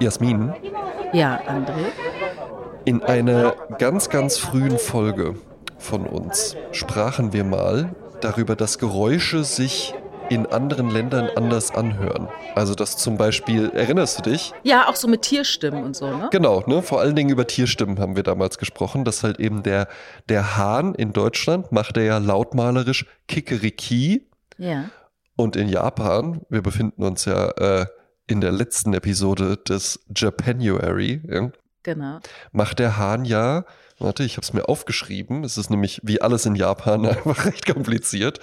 Jasmin, Ja, André. in einer ganz, ganz frühen Folge von uns sprachen wir mal darüber, dass Geräusche sich in anderen Ländern anders anhören. Also dass zum Beispiel, erinnerst du dich? Ja, auch so mit Tierstimmen und so, ne? Genau, ne? vor allen Dingen über Tierstimmen haben wir damals gesprochen, dass halt eben der, der Hahn in Deutschland macht er ja lautmalerisch Kikeriki Ja. und in Japan, wir befinden uns ja äh, in der letzten Episode des Japanuary, ja, Genau. macht der Hahn ja, warte, ich habe es mir aufgeschrieben, es ist nämlich wie alles in Japan einfach recht kompliziert,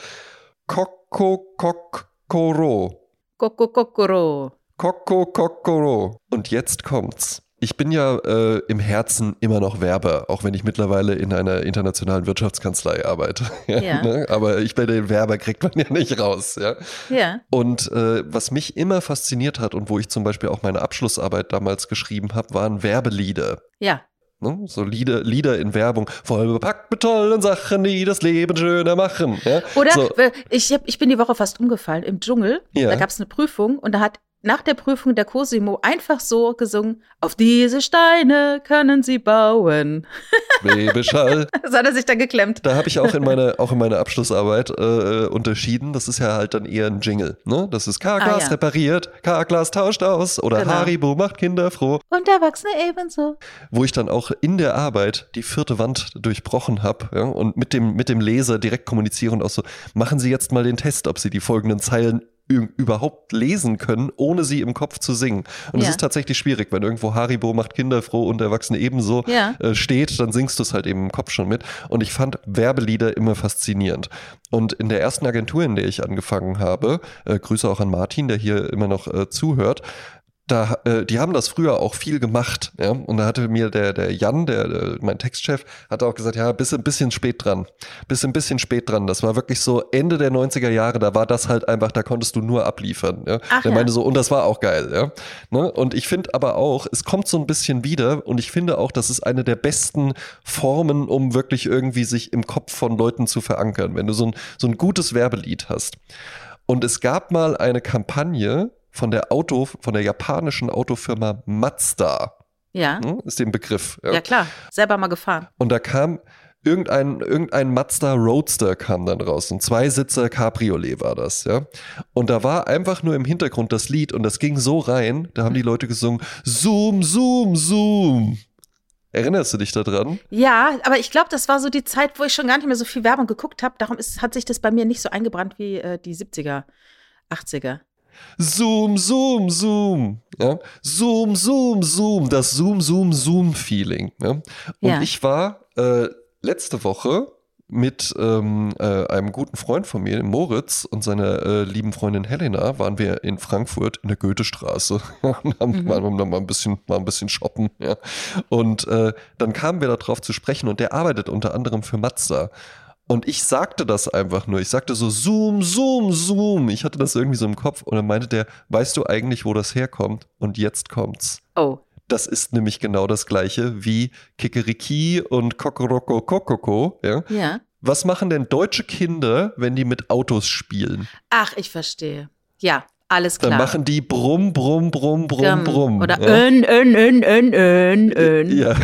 Kokokokoro. Kokokokoro. Kokokokoro. Und jetzt kommt's. Ich bin ja äh, im Herzen immer noch Werber, auch wenn ich mittlerweile in einer internationalen Wirtschaftskanzlei arbeite. Ja. ne? Aber ich bei den Werber kriegt man ja nicht raus. Ja? Ja. Und äh, was mich immer fasziniert hat und wo ich zum Beispiel auch meine Abschlussarbeit damals geschrieben habe, waren Werbelieder. Ja. Ne? So Lieder, Lieder in Werbung, voll bepackt mit tollen Sachen, die das Leben schöner machen. Ja? Oder so, ich, hab, ich bin die Woche fast umgefallen im Dschungel. Ja. Da gab es eine Prüfung und da hat nach der Prüfung der Cosimo einfach so gesungen, auf diese Steine können sie bauen. Babyschall. So hat er sich dann geklemmt. Da habe ich auch in meiner auch in meiner Abschlussarbeit äh, unterschieden. Das ist ja halt dann eher ein Jingle. Ne? Das ist K-Glas Ah, ja. repariert, K-Glas tauscht aus oder Genau. Haribo macht Kinder froh. Und Erwachsene ebenso. Wo ich dann auch in der Arbeit die vierte Wand durchbrochen habe ja? und mit dem, mit dem Leser direkt kommuniziere und auch so, machen Sie jetzt mal den Test, ob Sie die folgenden Zeilen überhaupt lesen können, ohne sie im Kopf zu singen. Und es Ja. ist tatsächlich schwierig, wenn irgendwo Haribo macht Kinder froh und Erwachsene ebenso Ja. äh, steht, dann singst du es halt eben im Kopf schon mit. Und ich fand Werbelieder immer faszinierend. Und in der ersten Agentur, in der ich angefangen habe, äh, Grüße auch an Martin, der hier immer noch äh, zuhört, da, äh, die haben das früher auch viel gemacht, ja. Und da hatte mir der, der Jan, der, der mein Textchef, hat auch gesagt, ja, bist ein bisschen spät dran. Bist ein bisschen spät dran. Das war wirklich so Ende der 90er Jahre, da war das halt einfach, da konntest du nur abliefern. Ja? Ach der ja. meinte so, und das war auch geil, ja. Ne? Und ich finde aber auch, es kommt so ein bisschen wieder und ich finde auch, das ist eine der besten Formen, um wirklich irgendwie sich im Kopf von Leuten zu verankern, wenn du so ein, so ein gutes Werbelied hast. Und es gab mal eine Kampagne von der Auto, von der japanischen Autofirma Mazda, Ja. hm, ist den Begriff. Ja, klar. Selber mal gefahren. Und da kam irgendein, irgendein Mazda Roadster kam dann raus. Ein Zweisitzer Cabriolet war das, ja. Und da war einfach nur im Hintergrund das Lied und das ging so rein, da haben die Leute gesungen, Zoom, Zoom, Zoom. Erinnerst du dich daran? Ja, aber ich glaube, das war so die Zeit, wo ich schon gar nicht mehr so viel Werbung geguckt habe. Darum ist, hat sich das bei mir nicht so eingebrannt wie äh, die 70er, 80er. Zoom, Zoom, Zoom. Ja? Zoom, Zoom, Zoom. Das Zoom, Zoom, Zoom-Feeling. Ja? Und Ja. ich war äh, letzte Woche mit ähm, äh, einem guten Freund von mir, Moritz, und seiner äh, lieben Freundin Helena, waren wir in Frankfurt in der Goethestraße und haben, Mhm. waren dann mal ein bisschen, mal ein bisschen shoppen. Ja? Und äh, dann kamen wir darauf zu sprechen und der arbeitet unter anderem für Mazda. Und ich sagte das einfach nur. Ich sagte so, Zoom, Zoom, Zoom. Ich hatte das irgendwie so im Kopf. Und dann meinte der, weißt du eigentlich, wo das herkommt? Und jetzt kommt's. Oh. Das ist nämlich genau das gleiche wie Kikeriki und Kokoroko Kokoko. Ja? Ja. Was machen denn deutsche Kinder, wenn die mit Autos spielen? Ach, ich verstehe. Ja, alles Dann klar. machen die Brumm, Brumm, Brumm, Brumm. Brumm. Oder ja? ön, ön, ön, ön, ön, ön. Ja,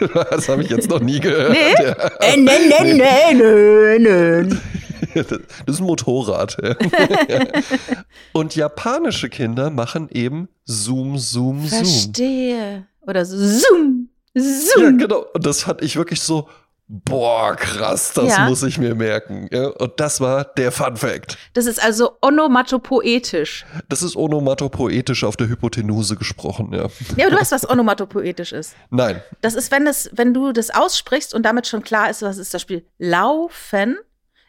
das habe ich jetzt noch nie gehört. Nee? Ja. Ön, ön, ön, ön, ön, ön. Das ist ein Motorrad. Und japanische Kinder machen eben Zoom, Zoom, Zoom. Verstehe. Oder so zoom, Ja, zoom. genau. Und das fand ich wirklich so, boah, krass, das Ja. muss ich mir merken. Ja, und das war der Fun Fact. Das ist also onomatopoetisch. Das ist onomatopoetisch auf der Hypotenuse gesprochen, ja. Ja, aber du weißt, was onomatopoetisch ist. Nein, Das ist, wenn, es, wenn du das aussprichst und damit schon klar ist, was ist das Spiel. Laufen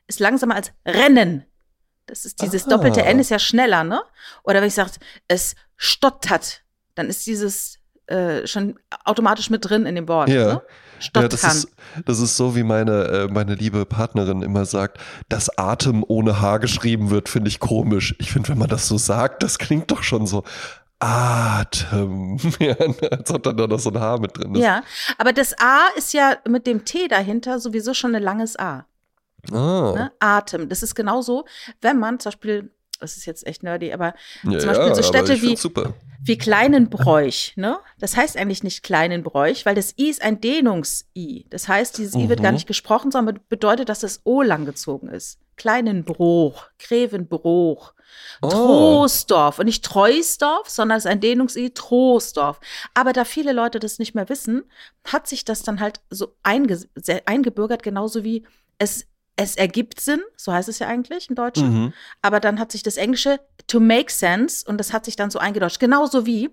ist langsamer als Rennen. Das ist dieses Ah. doppelte N ist ja schneller, ne? Oder wenn ich sage, es stottert, dann ist dieses äh, schon automatisch mit drin in dem Wort. Ja. Ne? Ja, Stottern. das, ist, das ist so, wie meine, äh, meine liebe Partnerin immer sagt, dass Atem ohne H geschrieben wird, finde ich komisch. Ich finde, wenn man das so sagt, das klingt doch schon so Atem. Ja, als ob da noch so ein H mit drin ist. ja, aber das A ist ja mit dem T dahinter sowieso schon ein langes A. Ah. Ne? Atem. Das ist genauso, wenn man zum Beispiel, das ist jetzt echt nerdy, aber Ja, zum Beispiel so Städte wie, super. wie Kleinenbräuch, ne? Das heißt eigentlich nicht Kleinenbräuch, weil das I ist ein Dehnungs-I. Das heißt, dieses I wird gar Mhm. nicht gesprochen, sondern bedeutet, dass das O langgezogen ist. Kleinenbruch, Grevenbruch, Oh. Troisdorf und nicht Treusdorf, sondern es ist ein Dehnungs-I, Troisdorf. Aber da viele Leute das nicht mehr wissen, hat sich das dann halt so einge eingebürgert, genauso wie es, es ergibt Sinn, so heißt es ja eigentlich im Deutschen. Mhm. Aber dann hat sich das Englische to make sense und das hat sich dann so eingedeutscht. Genauso wie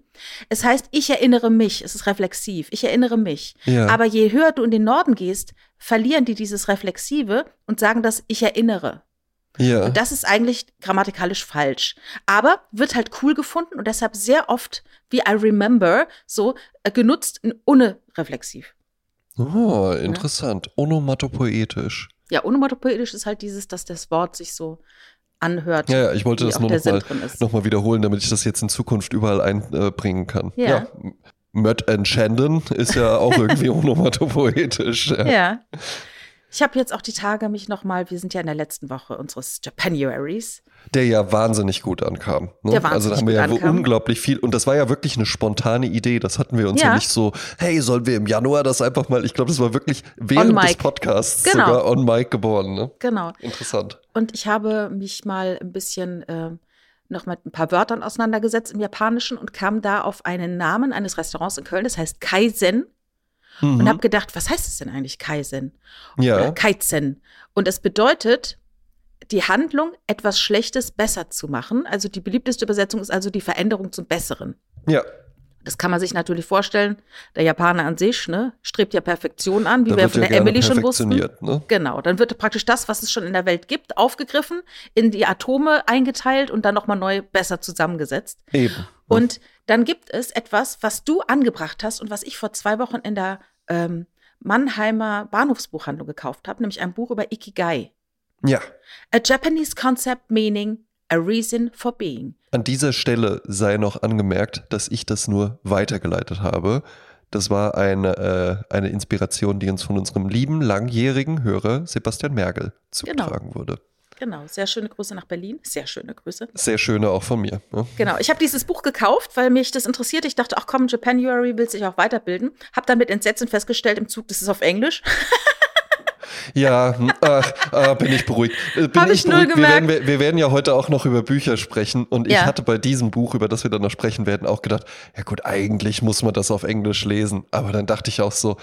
es heißt, ich erinnere mich, es ist reflexiv, ich erinnere mich. Ja. Aber je höher du in den Norden gehst, verlieren die dieses Reflexive und sagen das, ich erinnere. ja. Und das ist eigentlich grammatikalisch falsch. Aber wird halt cool gefunden und deshalb sehr oft wie I remember so äh, genutzt ohne reflexiv. Oh, interessant. Onomatopoetisch. Ja, onomatopoetisch ist halt dieses, dass das Wort sich so anhört. Ja, ja, ich wollte das nur nochmal noch mal wiederholen, damit ich das jetzt in Zukunft überall einbringen kann. Ja. Mött and Shandon ist ja auch irgendwie onomatopoetisch. Ja. Ja. Ich habe jetzt auch die Tage mich nochmal, wir sind ja in der letzten Woche unseres Japanuaries. Der ja wahnsinnig gut ankam. Ne? Der wahnsinnig also da haben wir ja ankam. unglaublich viel. Und das war ja wirklich eine spontane Idee. Das hatten wir uns ja, Ja. nicht so, hey, sollen wir im Januar das einfach mal, ich glaube, das war wirklich während des. Podcasts Genau. sogar on mic geboren. Ne? Genau. Interessant. Und ich habe mich mal ein bisschen äh, noch mit ein paar Wörtern auseinandergesetzt im Japanischen und kam da auf einen Namen eines Restaurants in Köln, das heißt Kaizen. Mhm. Und habe gedacht, was heißt es denn eigentlich Kaizen? ja. Oder Kaizen. Und es bedeutet, die Handlung, etwas Schlechtes besser zu machen. Also die beliebteste Übersetzung ist also die Veränderung zum Besseren. ja. Das kann man sich natürlich vorstellen. Der Japaner an sich ne, strebt ja Perfektion an, wie Da wir von ja der Emily schon wussten. Ne? Genau, dann wird praktisch das, was es schon in der Welt gibt, aufgegriffen, in die Atome eingeteilt und dann nochmal neu besser zusammengesetzt. Eben. Und dann gibt es etwas, was du angebracht hast und was ich vor zwei Wochen in der ähm, Mannheimer Bahnhofsbuchhandlung gekauft habe, nämlich ein Buch über Ikigai. ja. A Japanese concept meaning a reason for being. An dieser Stelle sei noch angemerkt, dass ich das nur weitergeleitet habe. Das war eine, äh, eine Inspiration, die uns von unserem lieben, langjährigen Hörer Sebastian Mergel zugetragen wurde. Genau, sehr schöne Grüße nach Berlin. Sehr schöne Grüße. Sehr schöne auch von mir. Ne? Genau, ich habe dieses Buch gekauft, weil mich das interessiert. Ich dachte, ach komm, Japanuary will sich auch weiterbilden. Hab dann mit Entsetzen festgestellt im Zug, das ist auf Englisch. Ja, hm, ach, ah, bin ich beruhigt. Äh, Bin Hab ich null beruhigt. Wir werden, wir, wir werden ja heute auch noch über Bücher sprechen und ich Ja. hatte bei diesem Buch, über das wir dann noch sprechen werden, auch gedacht, ja gut, eigentlich muss man das auf Englisch lesen. Aber dann dachte ich auch so,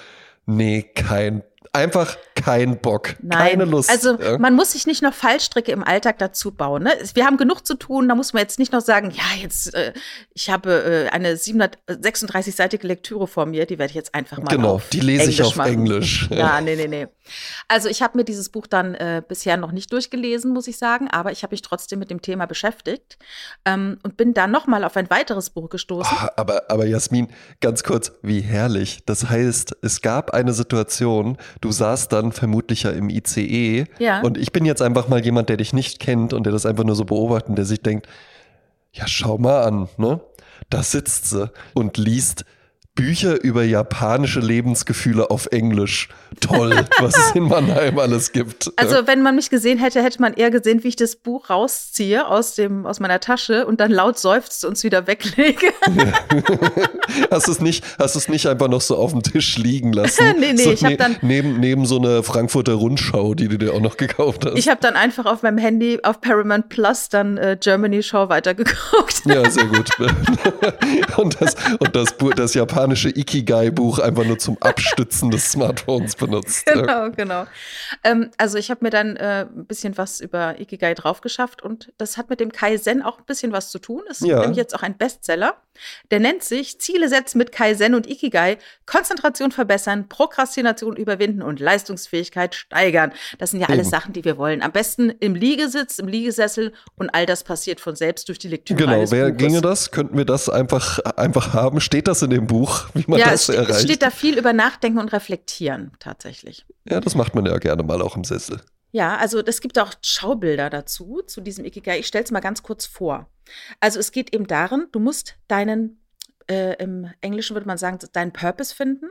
nee, kein, einfach kein Bock, Nein, keine Lust. Also ja. man muss sich nicht noch Fallstricke im Alltag dazu bauen. Ne? Wir haben genug zu tun, da muss man jetzt nicht noch sagen, ja, jetzt, äh, ich habe äh, eine 736-seitige Lektüre vor mir, die werde ich jetzt einfach mal Genau, die lese ich Englisch auf machen. Englisch. Ja, nee, nee, nee. Also ich habe mir dieses Buch dann äh, bisher noch nicht durchgelesen, muss ich sagen, aber ich habe mich trotzdem mit dem Thema beschäftigt ähm, und bin dann noch mal auf ein weiteres Buch gestoßen. Ah, Aber, aber Jasmin, ganz kurz, wie herrlich. Das heißt, es gab eine Situation, du saßt dann vermutlich ja im ICE Ja. und ich bin jetzt einfach mal jemand, der dich nicht kennt und der das einfach nur so beobachtet und der sich denkt, ja, schau mal an, ne? Da sitzt sie und liest Bücher über japanische Lebensgefühle auf Englisch. Toll, was es in Mannheim alles gibt. Also, wenn man mich gesehen hätte, hätte man eher gesehen, wie ich das Buch rausziehe aus, dem, aus meiner Tasche und dann laut seufzt und es wieder weglege. Hast du es nicht, hast es nicht einfach noch so auf dem Tisch liegen lassen? Nee, nee, so ich hab dann- neben, neben so eine Frankfurter Rundschau, die du dir auch noch gekauft hast. Ich habe dann einfach auf meinem Handy auf Paramount Plus dann äh, Germany Show weitergeguckt. ja, sehr gut. und das, und das, das japanische Ikigai-Buch einfach nur zum Abstützen des Smartphones benutzt. Genau, genau. Ähm, also ich habe mir dann äh, ein bisschen was über Ikigai drauf geschafft und das hat mit dem Kaizen auch ein bisschen was zu tun. Es ist Ja. nämlich jetzt auch ein Bestseller. Der nennt sich Ziele setzen mit Kaizen und Ikigai, Konzentration verbessern, Prokrastination überwinden und Leistungsfähigkeit steigern. Das sind ja alles. Sachen, die wir wollen. Am besten im Liegesitz, im Liegesessel und all das passiert von selbst durch die Lektüre Genau, eines wer Buches. ginge das? Könnten wir das einfach, einfach haben? Steht das in dem Buch, wie man ja, das es, ste es erreicht? steht da viel über Nachdenken und Reflektieren tatsächlich. ja, das macht man ja gerne mal auch im Sessel. Ja, also es gibt auch Schaubilder dazu, zu diesem Ikigai. Ich stelle es mal ganz kurz vor. Also es geht eben darin, du musst deinen, äh, im Englischen würde man sagen, deinen Purpose finden.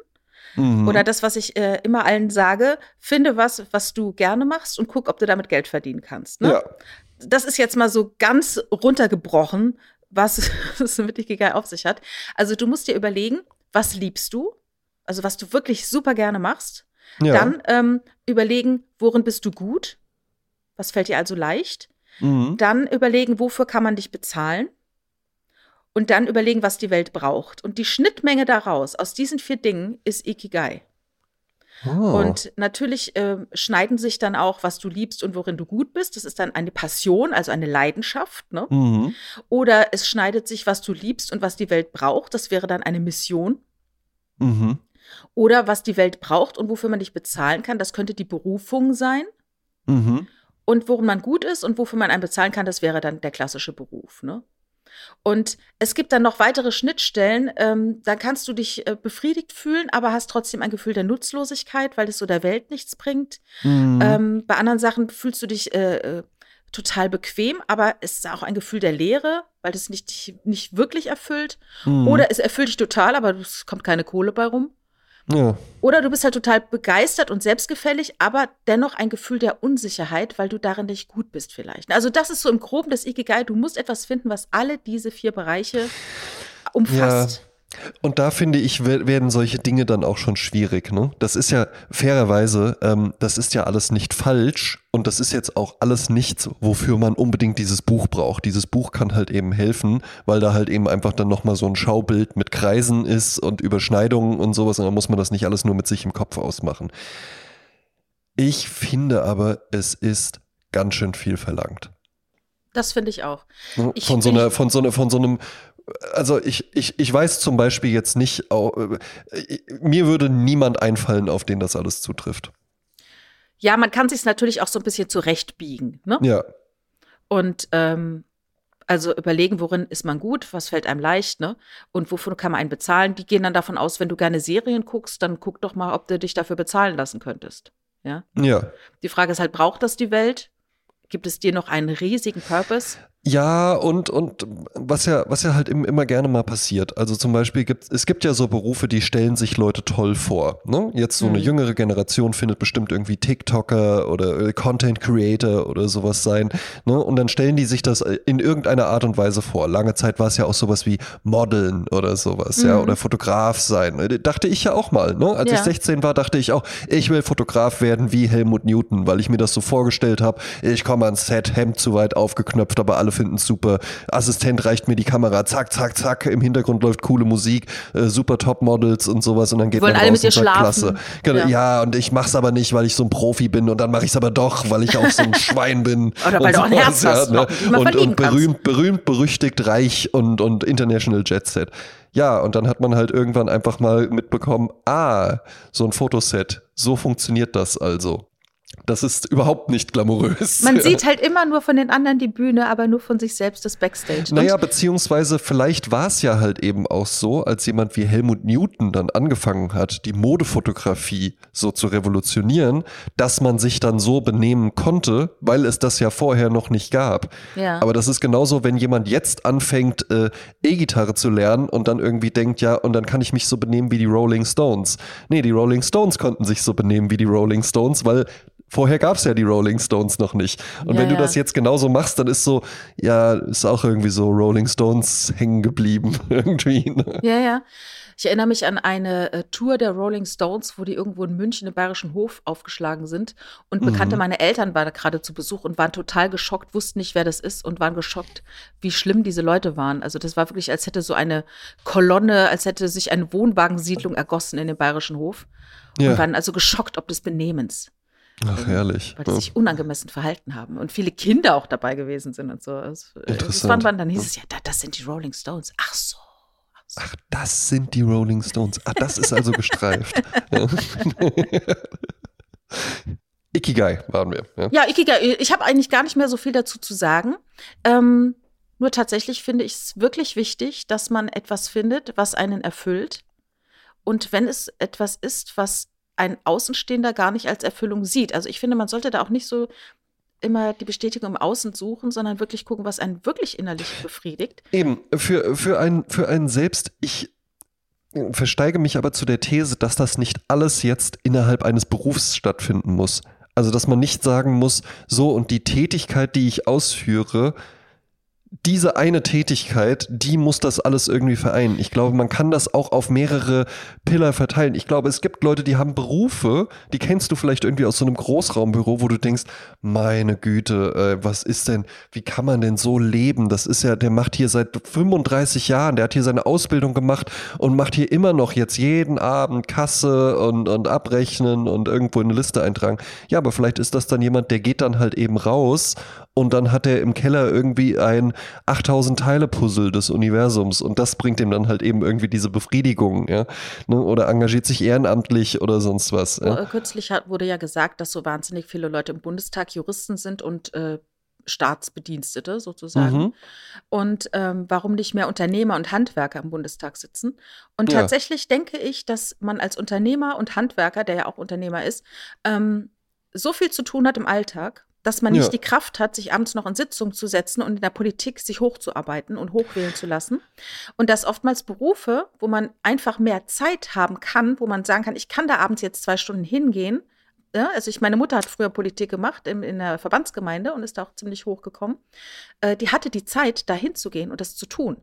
Mhm. Oder das, was ich äh, immer allen sage, finde was, was du gerne machst und guck, ob du damit Geld verdienen kannst. Ne? Ja. Das ist jetzt mal so ganz runtergebrochen, was es mit Ikigai auf sich hat. Also du musst dir überlegen, was liebst du? Also was du wirklich super gerne machst. Ja. Dann ähm, überlegen, worin bist du gut? Was fällt dir also leicht? Mhm. Dann überlegen, wofür kann man dich bezahlen? Und dann überlegen, was die Welt braucht. Und die Schnittmenge daraus, aus diesen vier Dingen, ist Ikigai. Oh. Und natürlich äh, schneiden sich dann auch, was du liebst und worin du gut bist. Das ist dann eine Passion, also eine Leidenschaft. Ne? Mhm. Oder es schneidet sich, was du liebst und was die Welt braucht. Das wäre dann eine Mission. Mhm. Oder was die Welt braucht und wofür man dich bezahlen kann. Das könnte die Berufung sein. Mhm. Und worin man gut ist und wofür man einen bezahlen kann, das wäre dann der klassische Beruf. Ne? Und es gibt dann noch weitere Schnittstellen. Ähm, da kannst du dich äh, befriedigt fühlen, aber hast trotzdem ein Gefühl der Nutzlosigkeit, weil es so der Welt nichts bringt. Mhm. Ähm, bei anderen Sachen fühlst du dich äh, äh, total bequem, aber es ist auch ein Gefühl der Leere, weil das nicht, nicht wirklich erfüllt. Mhm. Oder es erfüllt dich total, aber es kommt keine Kohle bei rum. Ja. Oder du bist halt total begeistert und selbstgefällig, aber dennoch ein Gefühl der Unsicherheit, weil du darin nicht gut bist vielleicht. Also das ist so im Groben das Ikigai. Du musst etwas finden, was alle diese vier Bereiche umfasst. Ja. Und da finde ich, werden solche Dinge dann auch schon schwierig. Ne? Das ist ja fairerweise, ähm, das ist ja alles nicht falsch und das ist jetzt auch alles nichts, wofür man unbedingt dieses Buch braucht. Dieses Buch kann halt eben helfen, weil da halt eben einfach dann nochmal so ein Schaubild mit Kreisen ist und Überschneidungen und sowas und dann muss man das nicht alles nur mit sich im Kopf ausmachen. Ich finde aber, es ist ganz schön viel verlangt. Das finde ich auch. Ne? Ich, von, so einer, von, so einer, von so einem also ich, ich, ich weiß zum Beispiel jetzt nicht, äh, mir würde niemand einfallen, auf den das alles zutrifft. Ja, man kann sich natürlich auch so ein bisschen zurechtbiegen. Ne? Ja. Und ähm, also überlegen, worin ist man gut, was fällt einem leicht, ne? Und wofür kann man einen bezahlen? Die gehen dann davon aus, wenn du gerne Serien guckst, dann guck doch mal, ob du dich dafür bezahlen lassen könntest. Ja. Ja. Die Frage ist halt, braucht das die Welt? Gibt es dir noch einen riesigen Purpose? Ja, und, und was ja, was ja halt immer gerne mal passiert. Also zum Beispiel gibt es gibt ja so Berufe, die stellen sich Leute toll vor. Ne? Jetzt so eine mhm. jüngere Generation findet bestimmt irgendwie TikToker oder äh, Content Creator oder sowas sein. Ne? Und dann stellen die sich das äh, in irgendeiner Art und Weise vor. Lange Zeit war es ja auch sowas wie Modeln oder sowas, mhm. ja, oder Fotograf sein. Äh, dachte ich ja auch mal. Ne? Als ja. ich 16 war, dachte ich auch, ich will Fotograf werden wie Helmut Newton, weil ich mir das so vorgestellt habe. Ich komme ans Set, Hemd zu weit aufgeknöpft, aber alle finden es super. Assistent reicht mir die Kamera, zack, zack, zack. Im Hintergrund läuft coole Musik, äh, super Top-Models und sowas und dann geht man alle mit dir schlafen. Klasse. Genau, ja. ja. und ich mach's aber nicht, weil ich so ein Profi bin und dann mache ich es aber doch, weil ich auch so ein Schwein bin. Oder weil du auch ein Herz hast. Ja, ne? und, und berühmt, berühmt, berüchtigt, reich und, und international Jet Set. Ja, und dann hat man halt irgendwann einfach mal mitbekommen, ah, so ein Fotoset, so funktioniert das also. Das ist überhaupt nicht glamourös. Man sieht halt immer nur von den anderen die Bühne, aber nur von sich selbst das Backstage. Naja, beziehungsweise vielleicht war es ja halt eben auch so, als jemand wie Helmut Newton dann angefangen hat, die Modefotografie so zu revolutionieren, dass man sich dann so benehmen konnte, weil es das ja vorher noch nicht gab. Ja. Aber das ist genauso, wenn jemand jetzt anfängt, äh, E-Gitarre zu lernen und dann irgendwie denkt, ja, und dann kann ich mich so benehmen wie die Rolling Stones. Nee, die Rolling Stones konnten sich so benehmen wie die Rolling Stones, weil Vorher gab es ja die Rolling Stones noch nicht. Und ja, wenn du ja. das jetzt genauso machst, dann ist so, ja, ist auch irgendwie so Rolling Stones hängen geblieben irgendwie. Ne? Ja, ja. Ich erinnere mich an eine äh, Tour der Rolling Stones, wo die irgendwo in München im Bayerischen Hof aufgeschlagen sind. Und Bekannte mhm. meiner Eltern waren da gerade zu Besuch und waren total geschockt, wussten nicht, wer das ist und waren geschockt, wie schlimm diese Leute waren. Also das war wirklich, als hätte so eine Kolonne, als hätte sich eine Wohnwagensiedlung ergossen in den Bayerischen Hof. Und ja. waren also geschockt ob des Benehmens. Ach, herrlich. Weil die sich unangemessen verhalten haben und viele Kinder auch dabei gewesen sind und so. Also, äh, Interessant. Dann hieß es ja, das sind die Rolling Stones. Ach so. Ach, das sind die Rolling Stones. Ach, das ist also gestreift. Ikigai waren wir. Ja, ja Ikigai. Ich habe eigentlich gar nicht mehr so viel dazu zu sagen. Ähm, nur tatsächlich finde ich es wirklich wichtig, dass man etwas findet, was einen erfüllt. Und wenn es etwas ist, was ein Außenstehender gar nicht als Erfüllung sieht. Also ich finde, man sollte da auch nicht so immer die Bestätigung im Außen suchen, sondern wirklich gucken, was einen wirklich innerlich befriedigt. Eben, für, für, einen, für einen selbst, ich, versteige mich aber zu der These, dass das nicht alles jetzt innerhalb eines Berufs stattfinden muss. Also, dass man nicht sagen muss, so und die Tätigkeit, die ich ausführe, diese eine Tätigkeit, die muss das alles irgendwie vereinen. Ich glaube, man kann das auch auf mehrere Pillar verteilen. Ich glaube, es gibt Leute, die haben Berufe, die kennst du vielleicht irgendwie aus so einem Großraumbüro, wo du denkst, meine Güte, äh, was ist denn, wie kann man denn so leben? Das ist ja, der macht hier seit 35 Jahren, der hat hier seine Ausbildung gemacht und macht hier immer noch jetzt jeden Abend Kasse und, und abrechnen und irgendwo in eine Liste eintragen. Ja, aber vielleicht ist das dann jemand, der geht dann halt eben raus und dann hat er im Keller irgendwie ein 8000 Teile Puzzle des Universums und das bringt ihm dann halt eben irgendwie diese Befriedigung, ja, ne? oder engagiert sich ehrenamtlich oder sonst was. Ja? Äh, kürzlich hat, wurde ja gesagt, dass so wahnsinnig viele Leute im Bundestag Juristen sind und äh, Staatsbedienstete sozusagen. Mhm. Und ähm, warum nicht mehr Unternehmer und Handwerker im Bundestag sitzen? Und ja. tatsächlich denke ich, dass man als Unternehmer und Handwerker, der ja auch Unternehmer ist, ähm, so viel zu tun hat im Alltag dass man nicht ja. die Kraft hat, sich abends noch in Sitzung zu setzen und in der Politik sich hochzuarbeiten und hochwählen zu lassen. Und dass oftmals Berufe, wo man einfach mehr Zeit haben kann, wo man sagen kann, ich kann da abends jetzt zwei Stunden hingehen. Ja, also ich, meine Mutter hat früher Politik gemacht in, in der Verbandsgemeinde und ist da auch ziemlich hochgekommen. Äh, die hatte die Zeit, da hinzugehen und das zu tun.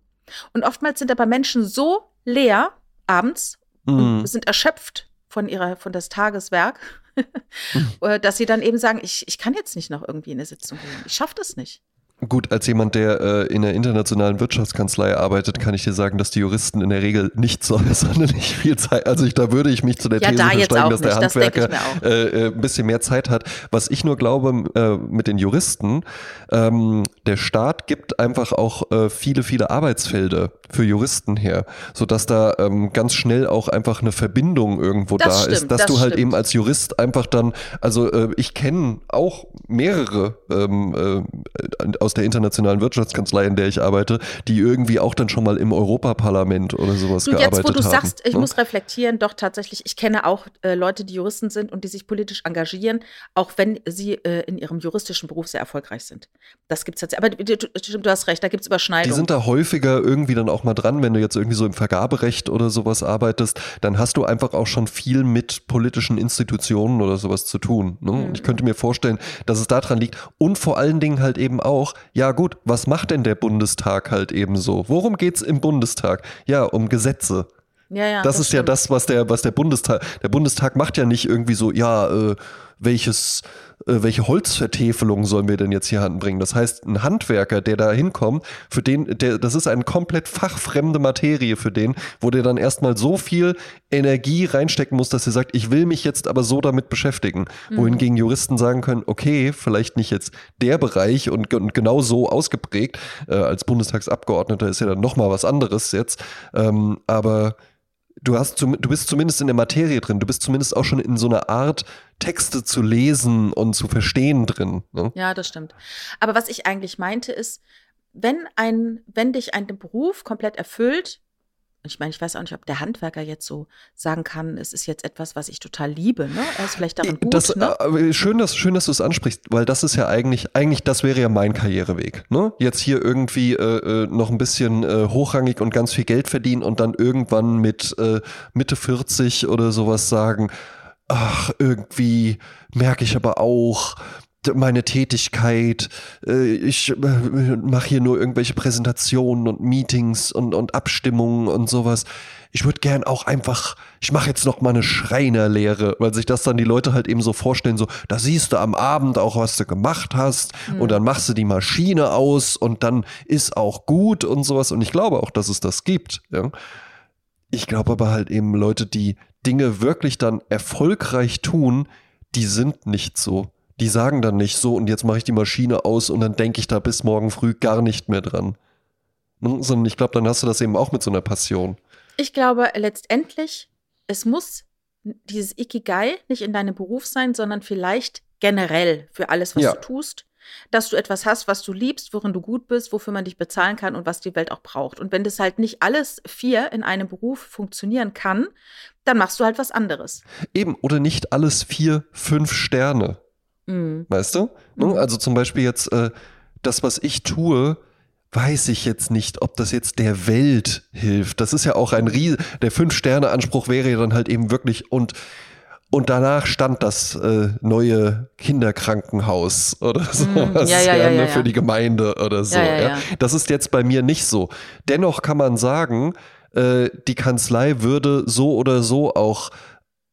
Und oftmals sind aber Menschen so leer abends mhm. und sind erschöpft von ihrer, von das Tageswerk, äh, dass sie dann eben sagen, ich, ich kann jetzt nicht noch irgendwie in eine Sitzung gehen. Ich schaffe das nicht. Gut, als jemand, der äh, in der internationalen Wirtschaftskanzlei arbeitet, kann ich dir sagen, dass die Juristen in der Regel nicht so sonderlich viel Zeit, also ich, da würde ich mich zu der ja, These da versteigen, dass der Handwerker das äh, äh, ein bisschen mehr Zeit hat. Was ich nur glaube äh, mit den Juristen, ähm, der Staat gibt einfach auch äh, viele, viele Arbeitsfelder für Juristen her, sodass da ähm, ganz schnell auch einfach eine Verbindung irgendwo das da stimmt, ist, dass das du halt stimmt. eben als Jurist einfach dann, also äh, ich kenne auch mehrere ähm, äh, aus der internationalen Wirtschaftskanzlei, in der ich arbeite, die irgendwie auch dann schon mal im Europaparlament oder sowas du, gearbeitet haben. Jetzt, wo du haben. sagst, ich ne? muss reflektieren, doch tatsächlich, ich kenne auch äh, Leute, die Juristen sind und die sich politisch engagieren, auch wenn sie äh, in ihrem juristischen Beruf sehr erfolgreich sind. Das gibt es tatsächlich. Aber du, du, hast recht, da gibt es Überschneidungen. Die sind da häufiger irgendwie dann auch mal dran, wenn du jetzt irgendwie so im Vergaberecht oder sowas arbeitest, dann hast du einfach auch schon viel mit politischen Institutionen oder sowas zu tun. Ne? Mhm. Ich könnte mir vorstellen, dass es daran liegt und vor allen Dingen halt eben auch, ja gut, was macht denn der Bundestag halt eben so? Worum geht es im Bundestag? Ja, um Gesetze. Ja, ja, das, das ist stimmt. ja das, was der, was der Bundestag, der Bundestag macht ja nicht irgendwie so, ja, äh, welches, äh, welche Holzvertäfelung sollen wir denn jetzt hier anbringen? Das heißt, ein Handwerker, der da hinkommt, für den, der, das ist eine komplett fachfremde Materie für den, wo der dann erstmal so viel Energie reinstecken muss, dass er sagt, ich will mich jetzt aber so damit beschäftigen. Mhm. Wohingegen Juristen sagen können, okay, vielleicht nicht jetzt der Bereich und, und genau so ausgeprägt. Äh, als Bundestagsabgeordneter ist ja dann nochmal was anderes jetzt. Ähm, aber du hast zum, du bist zumindest in der Materie drin, du bist zumindest auch schon in so einer Art Texte zu lesen und zu verstehen drin. Ne? Ja, das stimmt. Aber was ich eigentlich meinte ist, wenn ein, wenn dich ein Beruf komplett erfüllt, ich meine, ich weiß auch nicht, ob der Handwerker jetzt so sagen kann, es ist jetzt etwas, was ich total liebe. Ne? Er ist vielleicht darin gut. Das, ne? äh, schön, dass, schön, dass du es ansprichst, weil das ist ja eigentlich, eigentlich, das wäre ja mein Karriereweg. Ne? Jetzt hier irgendwie äh, äh noch ein bisschen äh, hochrangig und ganz viel Geld verdienen und dann irgendwann mit äh, Mitte 40 oder sowas sagen, ach, irgendwie merke ich aber auch, meine Tätigkeit, äh, ich äh, mache hier nur irgendwelche Präsentationen und Meetings und, und Abstimmungen und sowas. Ich würde gern auch einfach, ich mache jetzt noch mal eine Schreinerlehre, weil sich das dann die Leute halt eben so vorstellen, so, da siehst du am Abend auch, was du gemacht hast mhm. und dann machst du die Maschine aus und dann ist auch gut und sowas. Und ich glaube auch, dass es das gibt. Ja. Ich glaube aber halt eben Leute, die Dinge wirklich dann erfolgreich tun, die sind nicht so die sagen dann nicht so und jetzt mache ich die Maschine aus und dann denke ich da bis morgen früh gar nicht mehr dran. Ne? Sondern ich glaube, dann hast du das eben auch mit so einer Passion. Ich glaube letztendlich, es muss dieses Ikigai nicht in deinem Beruf sein, sondern vielleicht generell für alles, was ja. du tust. Dass du etwas hast, was du liebst, worin du gut bist, wofür man dich bezahlen kann und was die Welt auch braucht. Und wenn das halt nicht alles vier in einem Beruf funktionieren kann, dann machst du halt was anderes. Eben, oder nicht alles vier, fünf Sterne. Mhm. Weißt du? Mhm. Also zum Beispiel jetzt äh, das, was ich tue, weiß ich jetzt nicht, ob das jetzt der Welt hilft. Das ist ja auch ein Ries der Fünf-Sterne-Anspruch wäre ja dann halt eben wirklich und und danach stand das äh, neue Kinderkrankenhaus oder sowas ja, ja, ja, ne, für die Gemeinde oder so. Das ist jetzt bei mir nicht so. Dennoch kann man sagen, äh, die Kanzlei würde so oder so auch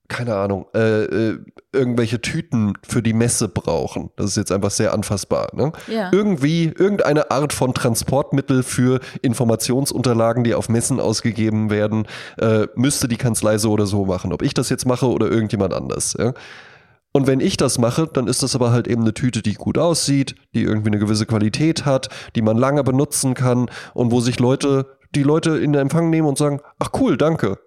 keine Ahnung, äh, äh, irgendwelche Tüten für die Messe brauchen. Das ist jetzt einfach sehr anfassbar. Ne? Ja. Irgendwie irgendeine Art von Transportmittel für Informationsunterlagen, die auf Messen ausgegeben werden, äh, müsste die Kanzlei so oder so machen. Ob ich das jetzt mache oder irgendjemand anders. Ja? Und wenn ich das mache, dann ist das aber halt eben eine Tüte, die gut aussieht, die irgendwie eine gewisse Qualität hat, die man lange benutzen kann und wo sich Leute, die Leute in Empfang nehmen und sagen, ach cool, danke.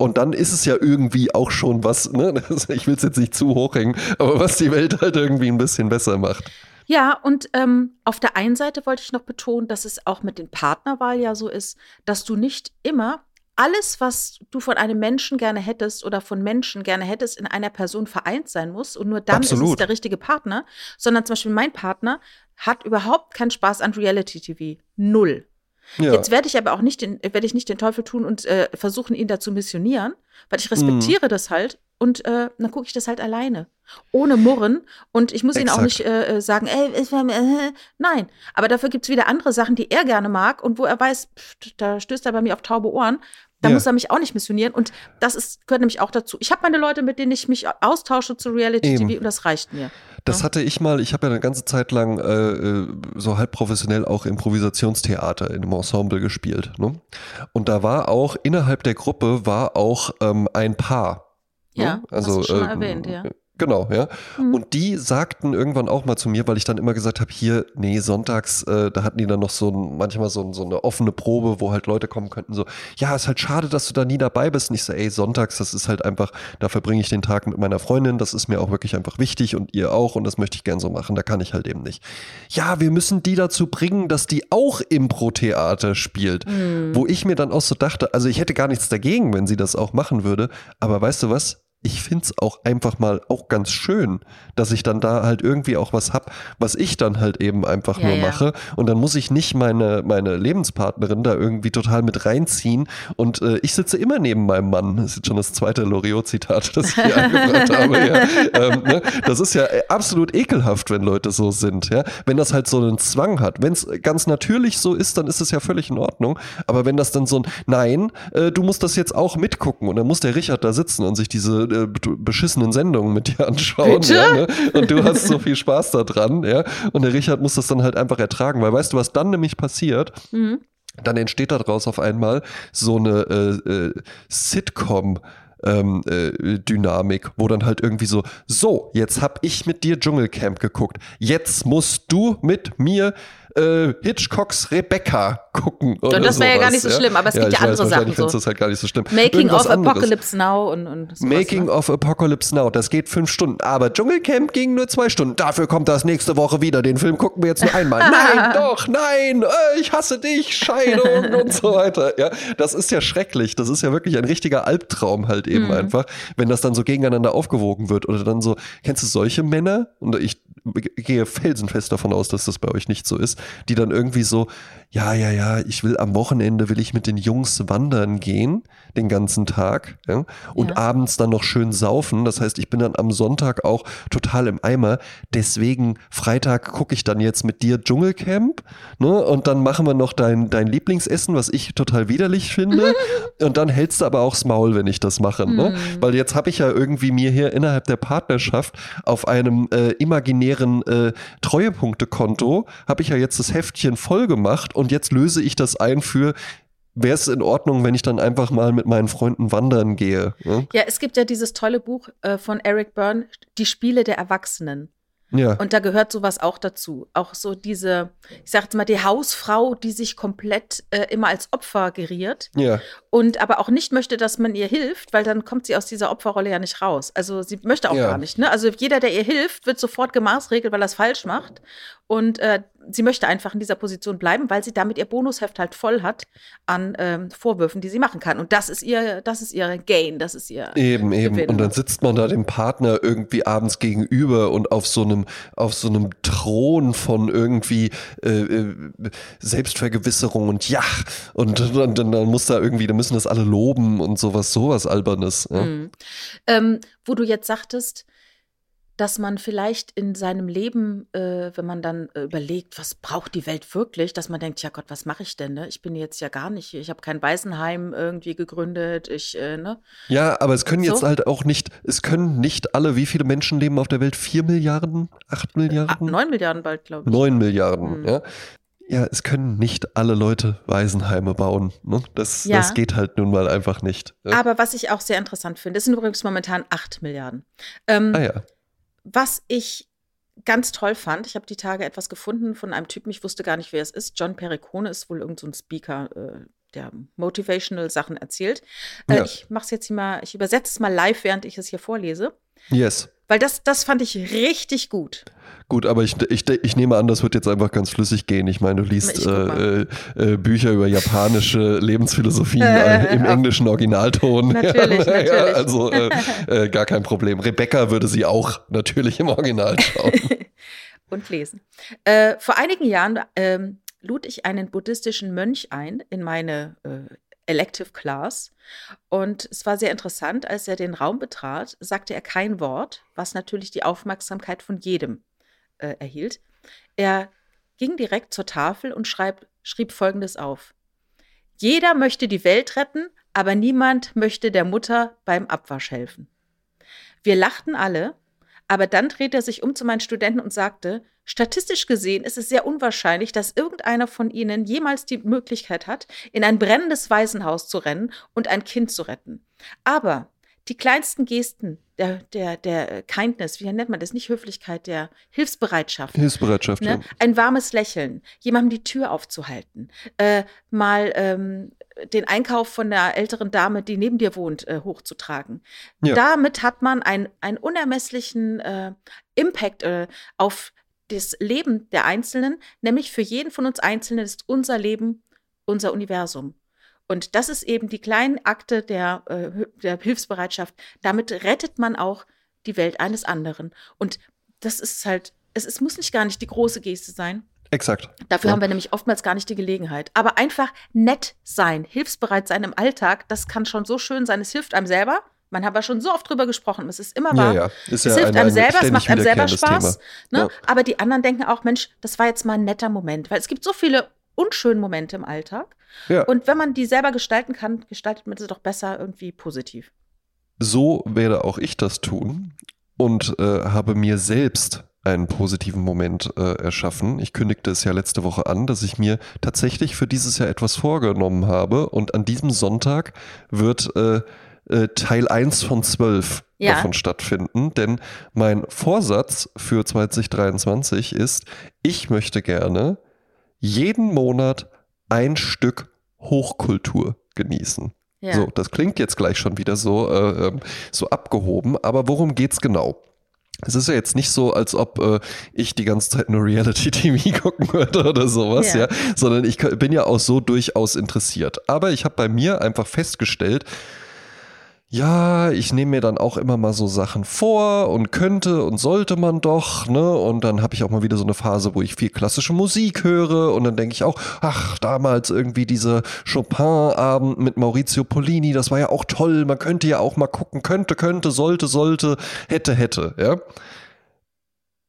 Und dann ist es ja irgendwie auch schon was, ne? Ich will es jetzt nicht zu hochhängen, aber was die Welt halt irgendwie ein bisschen besser macht. Ja, und ähm, auf der einen Seite wollte ich noch betonen, dass es auch mit den Partnerwahl ja so ist, dass du nicht immer alles, was du von einem Menschen gerne hättest oder von Menschen gerne hättest, in einer Person vereint sein muss und nur dann ist es Absolut. der richtige Partner, sondern zum Beispiel mein Partner hat überhaupt keinen Spaß an Reality-TV. Null. Ja. Jetzt werde ich aber auch nicht den, werde ich nicht den Teufel tun und äh, versuchen, ihn dazu missionieren, weil ich respektiere Mhm. das halt und äh, dann gucke ich das halt alleine. Ohne Murren. Und ich muss ihn auch Exakt. nicht äh, äh, sagen, ey, äh, nein. Aber dafür gibt es wieder andere Sachen, die er gerne mag und wo er weiß, pff, da stößt er bei mir auf taube Ohren. Da Ja. muss er mich auch nicht missionieren. Und das ist, gehört nämlich auch dazu. Ich habe meine Leute, mit denen ich mich austausche zu Reality Eben. TV und das reicht mir. Das Ja. hatte ich mal, ich habe ja eine ganze Zeit lang äh, äh, so halb professionell auch Improvisationstheater in einem Ensemble gespielt. Ne? Und da war auch, innerhalb der Gruppe war auch ähm, ein Paar. ne? Ja, hast du schon mal erwähnt, ja. Genau, ja. Mhm. Und die sagten irgendwann auch mal zu mir, weil ich dann immer gesagt habe, hier, nee, sonntags, äh, da hatten die dann noch so ein, manchmal so, ein, so eine offene Probe, wo halt Leute kommen könnten, so, ja, ist halt schade, dass du da nie dabei bist. Und ich so, ey, sonntags, das ist halt einfach, da verbringe ich den Tag mit meiner Freundin, das ist mir auch wirklich einfach wichtig und ihr auch und das möchte ich gern so machen, da kann ich halt eben nicht. Ja, wir müssen die dazu bringen, dass die auch Impro-Theater spielt. Mhm. Wo ich mir dann auch so dachte, also ich hätte gar nichts dagegen, wenn sie das auch machen würde, aber weißt du was? Ich find's auch einfach mal auch ganz schön, dass ich dann da halt irgendwie auch was hab, was ich dann halt eben einfach Ja, nur ja. mache. Und dann muss ich nicht meine, meine Lebenspartnerin da irgendwie total mit reinziehen. Und äh, ich sitze immer neben meinem Mann. Das ist jetzt schon das zweite Loriot-Zitat, das ich hier angebracht habe. Ja. Ähm, ne? Das ist ja äh, absolut ekelhaft, wenn Leute so sind. Ja? Wenn das halt so einen Zwang hat. Wenn es ganz natürlich so ist, dann ist es ja völlig in Ordnung. Aber wenn das dann so ein, nein, äh, du musst das jetzt auch mitgucken. Und dann muss der Richard da sitzen und sich diese äh, be- beschissenen Sendungen mit dir anschauen. Ja, ne? Und du hast so viel Spaß da dran. Ja? Und der Richard muss das dann halt einfach ertragen. Weil weißt du, was dann nämlich passiert? Mhm. dann entsteht daraus auf einmal so eine äh, äh, Sitcom. Ähm, äh, Dynamik, wo dann halt irgendwie so, so, jetzt hab ich mit dir Dschungelcamp geguckt, jetzt musst du mit mir äh, Hitchcocks Rebecca gucken. Oder das wäre ja gar nicht so schlimm, aber es gibt ich ja andere weiß, Sachen findest so. das halt gar nicht so schlimm. Making Irgendwas of anderes. Apocalypse Now und, und sowas, Making ne? of Apocalypse Now, das geht fünf Stunden, aber Dschungelcamp ging nur zwei Stunden. Dafür kommt das nächste Woche wieder. Den Film gucken wir jetzt nur einmal. Nein, doch, nein, äh, ich hasse dich, Scheidung und so weiter. Ja, das ist ja schrecklich. Das ist ja wirklich ein richtiger Albtraum halt eben Mhm. einfach, wenn das dann so gegeneinander aufgewogen wird oder dann so, kennst du solche Männer? Und ich gehe felsenfest davon aus, dass das bei euch nicht so ist, die dann irgendwie so, ja, ja, ja, ich will am Wochenende will ich mit den Jungs wandern gehen, den ganzen Tag, ja, und Ja. abends dann noch schön saufen. Das heißt, ich bin dann am Sonntag auch total im Eimer. Deswegen Freitag gucke ich dann jetzt mit dir Dschungelcamp, ne, und dann machen wir noch dein, dein Lieblingsessen, was ich total widerlich finde. und dann hältst du aber auch das Maul, wenn ich das mache, ne? Mhm. Weil jetzt habe ich ja irgendwie mir hier innerhalb der Partnerschaft auf einem äh, imaginären äh, Treuepunktekonto habe ich ja jetzt das Heftchen voll gemacht und jetzt löse ich das ein für Wäre es in Ordnung, wenn ich dann einfach mal mit meinen Freunden wandern gehe? Ne? Ja, es gibt ja dieses tolle Buch äh, von Eric Byrne, Die Spiele der Erwachsenen. Ja. Und da gehört sowas auch dazu. Auch so diese, ich sag jetzt mal, die Hausfrau, die sich komplett äh, immer als Opfer geriert ja. und aber auch nicht möchte, dass man ihr hilft, weil dann kommt sie aus dieser Opferrolle ja nicht raus. Also sie möchte auch Ja. gar nicht. Ne? Also jeder, der ihr hilft, wird sofort gemaßregelt, weil er es falsch macht. Und äh, sie möchte einfach in dieser Position bleiben, weil sie damit ihr Bonusheft halt voll hat an ähm, Vorwürfen, die sie machen kann. Und das ist ihr, das ist ihr Gain, das ist ihr. Eben, eben. Gewinn. Und dann sitzt man da dem Partner irgendwie abends gegenüber und auf so einem auf so einem Thron von irgendwie äh, äh, Selbstvergewisserung und ja, und dann, dann, dann muss da irgendwie, da müssen das alle loben und sowas, sowas Albernes. Ja. Mhm. Ähm, wo du jetzt sagtest, dass man vielleicht in seinem Leben, äh, wenn man dann äh, überlegt, was braucht die Welt wirklich, dass man denkt, ja Gott, was mache ich denn? Ne? Ich bin jetzt ja gar nicht, ich habe kein Waisenheim irgendwie gegründet, ich, äh, ne? Ja, aber es können so? jetzt halt auch nicht, es können nicht alle, wie viele Menschen leben auf der Welt? Vier Milliarden? Acht Milliarden? Neun Milliarden bald, glaube ich. Neun Milliarden, mhm. ja. Ja, es können nicht alle Leute Waisenheime bauen. Ne? Das, ja. das geht halt nun mal einfach nicht. Ja. Aber was ich auch sehr interessant finde, es sind übrigens momentan acht Milliarden. Ähm, ah ja was ich ganz toll fand, ich habe die Tage etwas gefunden von einem Typen, ich wusste gar nicht, wer es ist. John Pericone ist wohl irgendein so Speaker, äh, der motivational Sachen erzählt. Äh, ja. Ich mache es jetzt hier mal, ich übersetze es mal live, während ich es hier vorlese. Yes. Weil das, das fand ich richtig gut. Gut, aber ich, ich, ich nehme an, das wird jetzt einfach ganz flüssig gehen. Ich meine, du liest äh, äh, Bücher über japanische Lebensphilosophien äh, im englischen Originalton. Natürlich, ja, natürlich. Ja, also äh, äh, gar kein Problem. Rebecca würde sie auch natürlich im Original schauen. Und lesen. Äh, vor einigen Jahren ähm, lud ich einen buddhistischen Mönch ein in meine Elective Class. Und es war sehr interessant, als er den Raum betrat, sagte er kein Wort, was natürlich die Aufmerksamkeit von jedem äh, erhielt. Er ging direkt zur Tafel und schreib, schrieb Folgendes auf. Jeder möchte die Welt retten, aber niemand möchte der Mutter beim Abwasch helfen. Wir lachten alle, aber dann drehte er sich um zu meinen Studenten und sagte, statistisch gesehen ist es sehr unwahrscheinlich, dass irgendeiner von ihnen jemals die Möglichkeit hat, in ein brennendes Waisenhaus zu rennen und ein Kind zu retten. Aber die kleinsten Gesten der, der, der Kindness, wie nennt man das? Nicht Höflichkeit, der Hilfsbereitschaft. Hilfsbereitschaft, ne? ja. Ein warmes Lächeln, jemandem die Tür aufzuhalten, äh, mal ähm, den Einkauf von der älteren Dame, die neben dir wohnt, äh, hochzutragen. Ja. Damit hat man einen unermesslichen äh, Impact äh, auf das Leben der Einzelnen, nämlich für jeden von uns Einzelnen ist unser Leben unser Universum. Und das ist eben die kleinen Akte der, äh, der Hilfsbereitschaft. Damit rettet man auch die Welt eines anderen. Und das ist halt, es, es muss nicht gar nicht die große Geste sein. Exakt. Dafür ja. haben wir nämlich oftmals gar nicht die Gelegenheit. Aber einfach nett sein, hilfsbereit sein im Alltag, das kann schon so schön sein. Es hilft einem selber. Man hat ja schon so oft drüber gesprochen. Es ist immer wahr. Ja, ja. Ist es hilft ein, einem selber, es macht einem selber Spaß. Ne? Aber die anderen denken auch, Mensch, das war jetzt mal ein netter Moment. Weil es gibt so viele unschönen Momente im Alltag. Und wenn man die selber gestalten kann, gestaltet man sie doch besser irgendwie positiv. So werde auch ich das tun und äh, habe mir selbst einen positiven Moment äh, erschaffen. Ich kündigte es ja letzte Woche an, dass ich mir tatsächlich für dieses Jahr etwas vorgenommen habe und an diesem Sonntag wird äh, äh Teil 1 von 12 ja. davon stattfinden, denn mein Vorsatz für 2023 ist, ich möchte gerne jeden Monat ein Stück Hochkultur genießen. Ja. So, das klingt jetzt gleich schon wieder so, äh, ähm, so abgehoben, aber worum geht's genau? Es ist ja jetzt nicht so, als ob äh, ich die ganze Zeit nur Reality-TV gucken würde oder sowas, ja. ja, sondern ich bin ja auch so durchaus interessiert. Aber ich habe bei mir einfach festgestellt, ja, ich nehme mir dann auch immer mal so Sachen vor und könnte und sollte man doch, ne? Und dann habe ich auch mal wieder so eine Phase, wo ich viel klassische Musik höre und dann denke ich auch, ach, damals irgendwie diese Chopin-Abend mit Maurizio Polini, das war ja auch toll, man könnte ja auch mal gucken, könnte, könnte, sollte, sollte, hätte, hätte, ja?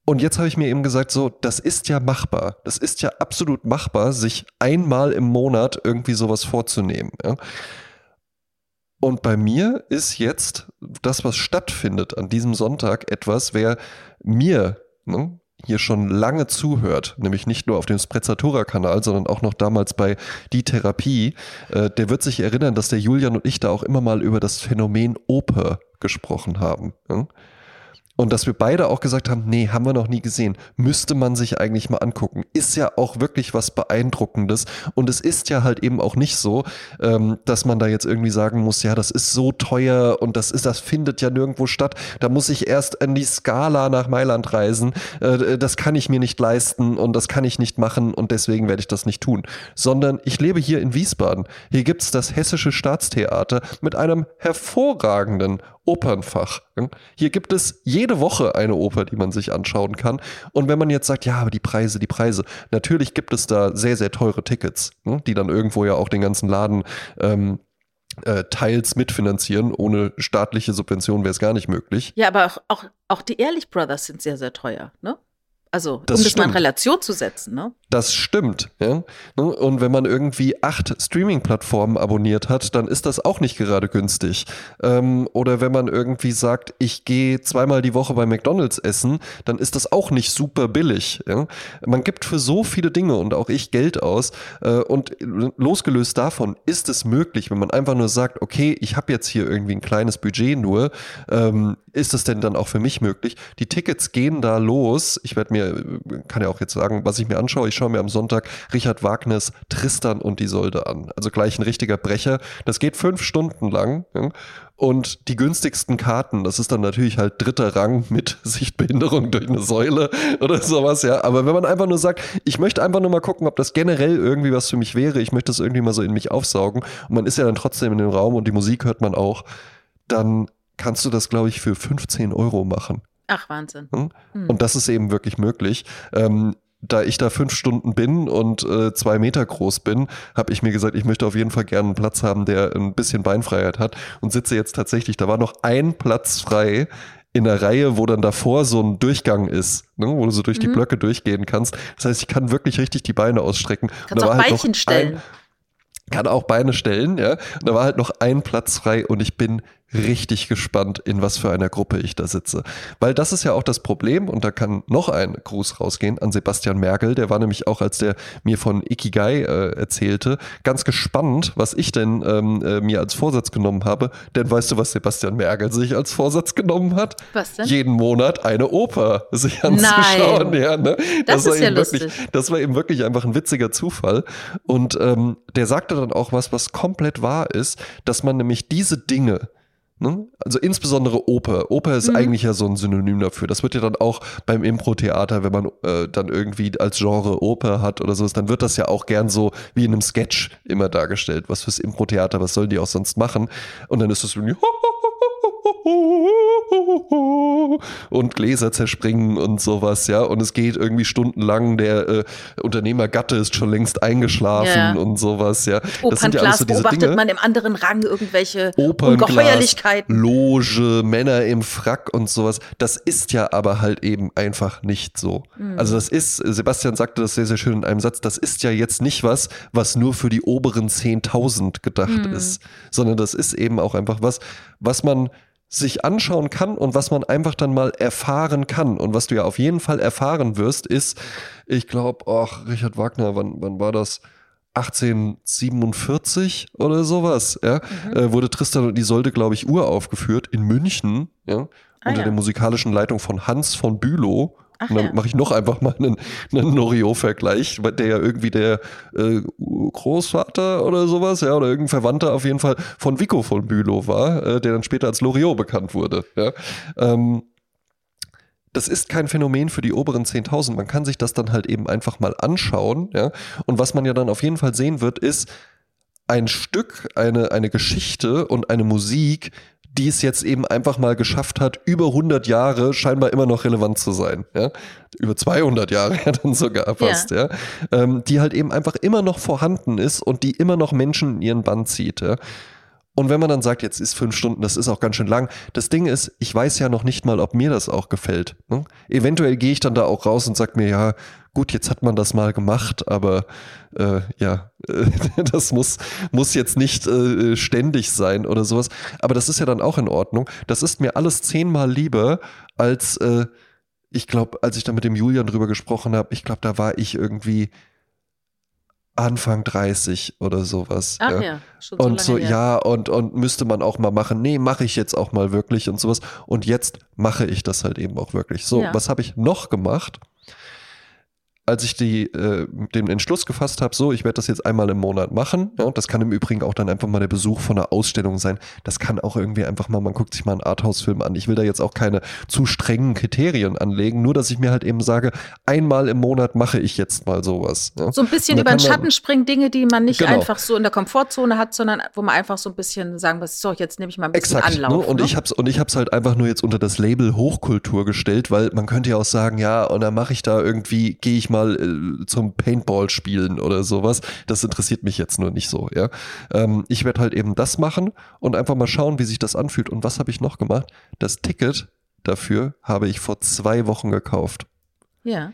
Und jetzt habe ich mir eben gesagt, so, das ist ja machbar. Das ist ja absolut machbar, sich einmal im Monat irgendwie sowas vorzunehmen. Ja? Und bei mir ist jetzt das, was stattfindet an diesem Sonntag, etwas, wer mir ne, hier schon lange zuhört, nämlich nicht nur auf dem Sprezzatura-Kanal, sondern auch noch damals bei Die Therapie, äh, der wird sich erinnern, dass der Julian und ich da auch immer mal über das Phänomen Oper gesprochen haben. Ne? Und dass wir beide auch gesagt haben, nee, haben wir noch nie gesehen. Müsste man sich eigentlich mal angucken. Ist ja auch wirklich was Beeindruckendes. Und es ist ja halt eben auch nicht so, ähm, dass man da jetzt irgendwie sagen muss, ja, das ist so teuer und das ist, das findet ja nirgendwo statt. Da muss ich erst an die Skala nach Mailand reisen. Äh, das kann ich mir nicht leisten und das kann ich nicht machen und deswegen werde ich das nicht tun. Sondern ich lebe hier in Wiesbaden. Hier gibt's das Hessische Staatstheater mit einem hervorragenden Opernfach. Hier gibt es jede Woche eine Oper, die man sich anschauen kann. Und wenn man jetzt sagt, ja, aber die Preise, die Preise, natürlich gibt es da sehr, sehr teure Tickets, ne, die dann irgendwo ja auch den ganzen Laden ähm, äh, teils mitfinanzieren. Ohne staatliche Subvention wäre es gar nicht möglich. Ja, aber auch, auch, auch die Ehrlich Brothers sind sehr, sehr teuer, ne? Also, Das um das mal in stimmt. Relation zu setzen, ne? Das stimmt. Ja? Ne? Und wenn man irgendwie acht Streaming-Plattformen abonniert hat, dann ist das auch nicht gerade günstig. Ähm, oder wenn man irgendwie sagt, ich gehe zweimal die Woche bei McDonalds essen, dann ist das auch nicht super billig. Ja? Man gibt für so viele Dinge und auch ich Geld aus. Äh, und losgelöst davon ist es möglich, wenn man einfach nur sagt, okay, ich habe jetzt hier irgendwie ein kleines Budget nur, ähm, ist es denn dann auch für mich möglich? Die Tickets gehen da los. Ich werde mir, kann ja auch jetzt sagen, was ich mir anschaue. Ich schaue mir am Sonntag Richard Wagners Tristan und Isolde an. Also gleich ein richtiger Brecher. Das geht fünf Stunden lang. Und die günstigsten Karten, das ist dann natürlich halt dritter Rang mit Sichtbehinderung durch eine Säule oder sowas, ja. Aber wenn man einfach nur sagt, ich möchte einfach nur mal gucken, ob das generell irgendwie was für mich wäre, ich möchte das irgendwie mal so in mich aufsaugen und man ist ja dann trotzdem in dem Raum und die Musik hört man auch, dann kannst du das, glaube ich, für 15 Euro machen. Ach, Wahnsinn. Hm? Hm. Und das ist eben wirklich möglich. Ähm, da ich da fünf Stunden bin und äh, zwei Meter groß bin, habe ich mir gesagt, ich möchte auf jeden Fall gerne einen Platz haben, der ein bisschen Beinfreiheit hat und sitze jetzt tatsächlich, da war noch ein Platz frei in der Reihe, wo dann davor so ein Durchgang ist, ne, wo du so durch die Mhm. Blöcke durchgehen kannst. Das heißt, ich kann wirklich richtig die Beine ausstrecken. Kannst auch halt Beinchen stellen. Ein, kann auch Beine stellen, ja. Und da war halt noch ein Platz frei und ich bin richtig gespannt, in was für einer Gruppe ich da sitze. Weil das ist ja auch das Problem und da kann noch ein Gruß rausgehen an Sebastian Merkel. Der war nämlich auch, als der mir von Ikigai äh, erzählte, ganz gespannt, was ich denn ähm, äh, mir als Vorsatz genommen habe. Denn weißt du, was Sebastian Merkel sich als Vorsatz genommen hat? Was denn? Jeden Monat eine Oper sich anzuschauen. Nein. Ja, ne? Das war ist ja eben wirklich, lustig. das war eben wirklich einfach ein witziger Zufall. Und ähm, der sagte dann auch was, was komplett wahr ist, dass man nämlich diese Dinge, ne, also insbesondere Oper, Oper ist Mhm. eigentlich ja so ein Synonym dafür. Das wird ja dann auch beim Impro-Theater, wenn man äh, dann irgendwie als Genre Oper hat oder so, dann wird das ja auch gern so wie in einem Sketch immer dargestellt. Was fürs Impro-Theater, was sollen die auch sonst machen? Und dann ist es irgendwie und Gläser zerspringen und sowas, ja. Und es geht irgendwie stundenlang, der äh, Unternehmergatte ist schon längst eingeschlafen Ja. und sowas, ja. Das sind ja alles so diese beobachtet Dinge. man im anderen Rang irgendwelche Opernglas, Ungeheuerlichkeiten. Loge, Männer im Frack und sowas. Das ist ja aber halt eben einfach nicht so. Mhm. Also das ist, Sebastian sagte das sehr, sehr schön in einem Satz, das ist ja jetzt nicht was, was nur für die oberen 10.000 gedacht Mhm. ist, sondern das ist eben auch einfach was, was man sich anschauen kann und was man einfach dann mal erfahren kann. Und was du ja auf jeden Fall erfahren wirst, ist, ich glaube, ach, Richard Wagner, wann, wann war das? 1847 oder sowas, ja, Mhm. äh, wurde Tristan und Isolde, glaube ich, uraufgeführt in München, ja, Ah, unter ja. der musikalischen Leitung von Hans von Bülow. Ach und dann ja. mache ich noch einfach mal einen, einen Loriot-Vergleich, weil der ja irgendwie der äh, Großvater oder sowas, ja, oder irgendein Verwandter auf jeden Fall von Vico von Bülow war, äh, der dann später als Loriot bekannt wurde. Ja. Ähm, das ist kein Phänomen für die oberen 10.000. Man kann sich das dann halt eben einfach mal anschauen. Ja? Und was man ja dann auf jeden Fall sehen wird, ist ein Stück, eine, eine Geschichte und eine Musik, die es jetzt eben einfach mal geschafft hat, über 100 Jahre scheinbar immer noch relevant zu sein. Ja? Über 200 Jahre ja dann sogar fast. Ja. Ähm, die halt eben einfach immer noch vorhanden ist und die immer noch Menschen in ihren Bann zieht. Ja? Und wenn man dann sagt, jetzt ist fünf Stunden, das ist auch ganz schön lang. Das Ding ist, ich weiß ja noch nicht mal, ob mir das auch gefällt. Ne? Eventuell gehe ich dann da auch raus und sag mir, ja, gut, jetzt hat man das mal gemacht, aber äh, ja, äh, das muss, muss jetzt nicht äh, ständig sein oder sowas. Aber das ist ja dann auch in Ordnung. Das ist mir alles zehnmal lieber als, äh, ich glaube, als ich da mit dem Julian drüber gesprochen habe, ich glaube, da war ich irgendwie Anfang 30 oder sowas. Ach ja. ja, schon so Und so, her. ja, und, und müsste man auch mal machen. Nee, mache ich jetzt auch mal wirklich und sowas. Und jetzt mache ich das halt eben auch wirklich. So, Ja. was habe ich noch gemacht? Als ich die, äh, den Entschluss gefasst habe, so, ich werde das jetzt einmal im Monat machen, ja, und das kann im Übrigen auch dann einfach mal der Besuch von einer Ausstellung sein. Das kann auch irgendwie einfach mal, man guckt sich mal einen Arthouse-Film an. Ich will da jetzt auch keine zu strengen Kriterien anlegen, nur dass ich mir halt eben sage, einmal im Monat mache ich jetzt mal sowas. Ja. So ein bisschen über den Schatten springen, Dinge, die man nicht genau. einfach so in der Komfortzone hat, sondern wo man einfach so ein bisschen sagen muss, so, jetzt nehme ich mal ein bisschen Exakt, Anlauf. Ne? Und ne? ich hab's, und ich hab's halt einfach nur jetzt unter das Label Hochkultur gestellt, weil man könnte ja auch sagen, ja, und dann mache ich da irgendwie, gehe ich mal äh, zum Paintball spielen oder sowas. Das interessiert mich jetzt nur nicht so, ja. Ähm, ich werde halt eben das machen und einfach mal schauen, wie sich das anfühlt. Und was habe ich noch gemacht? Das Ticket dafür habe ich vor zwei Wochen gekauft. Ja.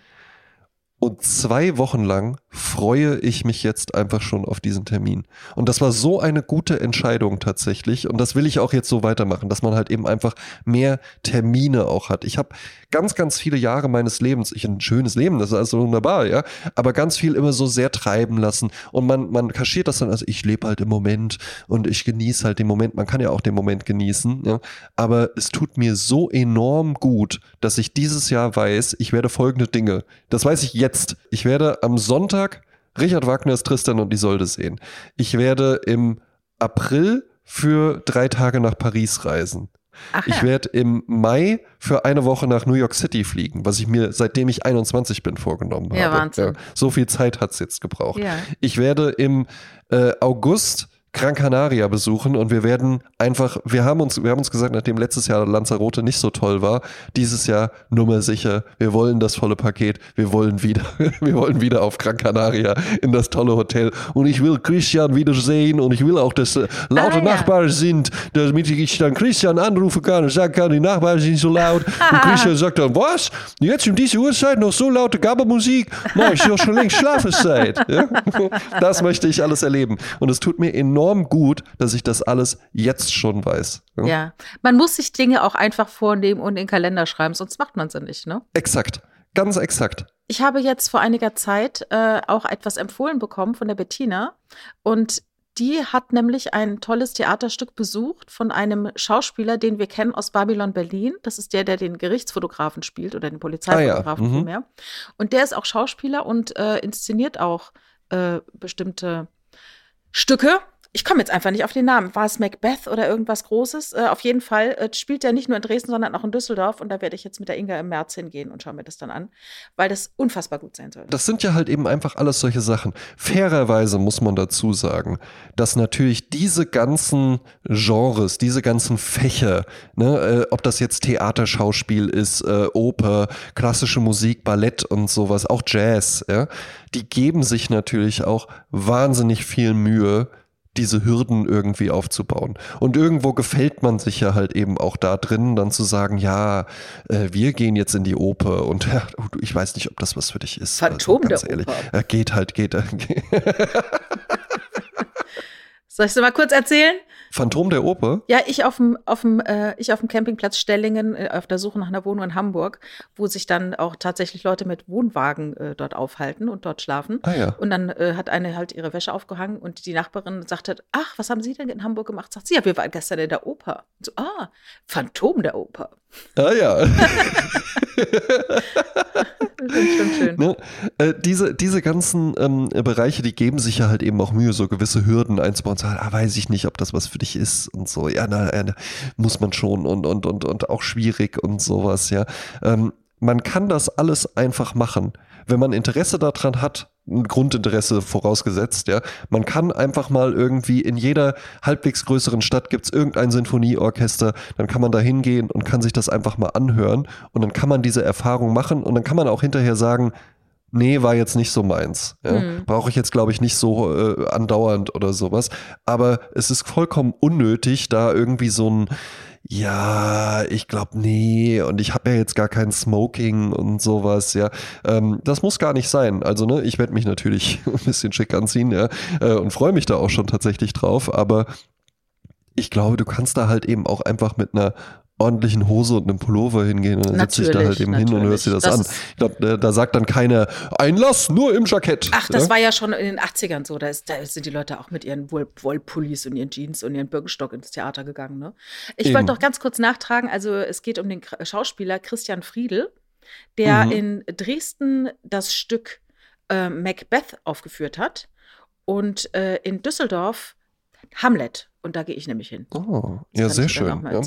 Und zwei Wochen lang freue ich mich jetzt einfach schon auf diesen Termin. Und das war so eine gute Entscheidung tatsächlich. Und das will ich auch jetzt so weitermachen, dass man halt eben einfach mehr Termine auch hat. Ich habe ganz, ganz viele Jahre meines Lebens, ich ein schönes Leben, das ist also wunderbar, ja, aber ganz viel immer so sehr treiben lassen. Und man, man kaschiert das dann, also ich lebe halt im Moment und ich genieße halt den Moment. Man kann ja auch den Moment genießen, ja. Aber es tut mir so enorm gut, dass ich dieses Jahr weiß, ich werde folgende Dinge. Das weiß ich jetzt. Ich werde am Sonntag Richard Wagners Tristan und Isolde sehen. Ich werde im April für drei Tage nach Paris reisen. Ach, Ich ja. werde im Mai für eine Woche nach New York City fliegen, was ich mir seitdem ich 21 bin vorgenommen Ja, habe. Wahnsinn. so viel Zeit hat es jetzt gebraucht. Ja. Ich werde im äh, August Gran Canaria besuchen und wir werden einfach, wir haben uns, wir haben uns gesagt, nachdem letztes Jahr Lanzarote nicht so toll war, dieses Jahr Nummer sicher, wir wollen das volle Paket, wir wollen wieder, wir wollen wieder auf Gran Canaria in das tolle Hotel und ich will Christian wiedersehen und ich will auch, dass äh, laute Ah, ja. Nachbarn sind, damit ich dann Christian anrufen kann und sagen kann, die Nachbarn sind so laut und Christian sagt dann, was? Jetzt um diese Uhrzeit noch so laute Gabbermusik? Nein, ist doch schon längst Schlafenszeit. Ja? Das möchte ich alles erleben. Und es tut mir enorm gut, dass ich das alles jetzt schon weiß. Ja? Ja. Man muss sich Dinge auch einfach vornehmen und in den Kalender schreiben, sonst macht man sie nicht, ne? Exakt. Ganz exakt. Ich habe jetzt vor einiger Zeit äh, auch etwas empfohlen bekommen von der Bettina und die hat nämlich ein tolles Theaterstück besucht von einem Schauspieler, den wir kennen aus Babylon Berlin. Das ist der, der den Gerichtsfotografen spielt oder den Polizeifotografen Ah ja, mhm. vielmehr. Und der ist auch Schauspieler und äh, inszeniert auch äh, bestimmte Stücke. Ich komme jetzt einfach nicht auf den Namen. War es Macbeth oder irgendwas Großes? Äh, auf jeden Fall äh, spielt er nicht nur in Dresden, sondern auch in Düsseldorf. Und da werde ich jetzt mit der Inga im März hingehen und schaue mir das dann an, weil das unfassbar gut sein soll. Das sind ja halt eben einfach alles solche Sachen. Fairerweise muss man dazu sagen, dass natürlich diese ganzen Genres, diese ganzen Fächer, ne, äh, ob das jetzt Theaterschauspiel ist, äh, Oper, klassische Musik, Ballett und sowas, auch Jazz, ja, die geben sich natürlich auch wahnsinnig viel Mühe, diese Hürden irgendwie aufzubauen. Und irgendwo gefällt man sich ja halt eben auch da drin, dann zu sagen, ja, äh, wir gehen jetzt in die Oper und ja, ich weiß nicht, ob das was für dich ist. Phantom ganz der ehrlich. Oper. Äh, geht halt, geht. Äh, Soll ich es mal kurz erzählen? Phantom der Oper? Ja, ich auf dem, auf dem, äh, ich auf dem Campingplatz Stellingen äh, auf der Suche nach einer Wohnung in Hamburg, wo sich dann auch tatsächlich Leute mit Wohnwagen äh, dort aufhalten und dort schlafen. Ah ja. Und dann äh, hat eine halt ihre Wäsche aufgehangen und die Nachbarin sagte, ach, was haben Sie denn in Hamburg gemacht? Sagt sie, ja, wir waren gestern in der Oper. Und so, ah, Phantom der Oper. Ah ja. Das ist schon schön. Ne? Äh, diese, diese ganzen ähm, Bereiche, die geben sich ja halt eben auch Mühe, so gewisse Hürden einzubauen und sagen, ah, weiß ich nicht, ob das was für dich ist und so. Ja, na, äh, muss man schon und, und, und, und auch schwierig und sowas, ja. Ähm, man kann das alles einfach machen. Wenn man Interesse daran hat, ein Grundinteresse vorausgesetzt, ja, man kann einfach mal irgendwie in jeder halbwegs größeren Stadt gibt's irgendein Sinfonieorchester, dann kann man da hingehen und kann sich das einfach mal anhören und dann kann man diese Erfahrung machen und dann kann man auch hinterher sagen, nee, war jetzt nicht so meins. Ja. Mhm. Brauche ich jetzt, glaube ich, nicht so äh, andauernd oder sowas. Aber es ist vollkommen unnötig, da irgendwie so ein, ja, ich glaube, nee, und ich habe ja jetzt gar kein Smoking und sowas, ja. Ähm, das muss gar nicht sein. Also, ne, ich werde mich natürlich ein bisschen schick anziehen, ja, äh, und freue mich da auch schon tatsächlich drauf, aber ich glaube, du kannst da halt eben auch einfach mit einer ordentlichen Hose und einem Pullover hingehen und dann setzt dich da halt Natürlich, eben hin und hörst dir das, an. Das ist- Ich glaube, da, sagt dann keiner Einlass nur im Jackett. Ach, das ja? war ja schon in den 80ern so. Da, ist, da sind die Leute auch mit ihren Woll Wollpullis und ihren Jeans und ihren Birkenstock ins Theater gegangen. Ne? Ich Eben. wollte doch ganz kurz nachtragen. Also, es geht um den Schauspieler Christian Friedel, der Mhm. in Dresden das Stück äh, Macbeth aufgeführt hat und äh, in Düsseldorf Hamlet. Und da gehe ich nämlich hin. Oh, ja, sehr schön. Ja.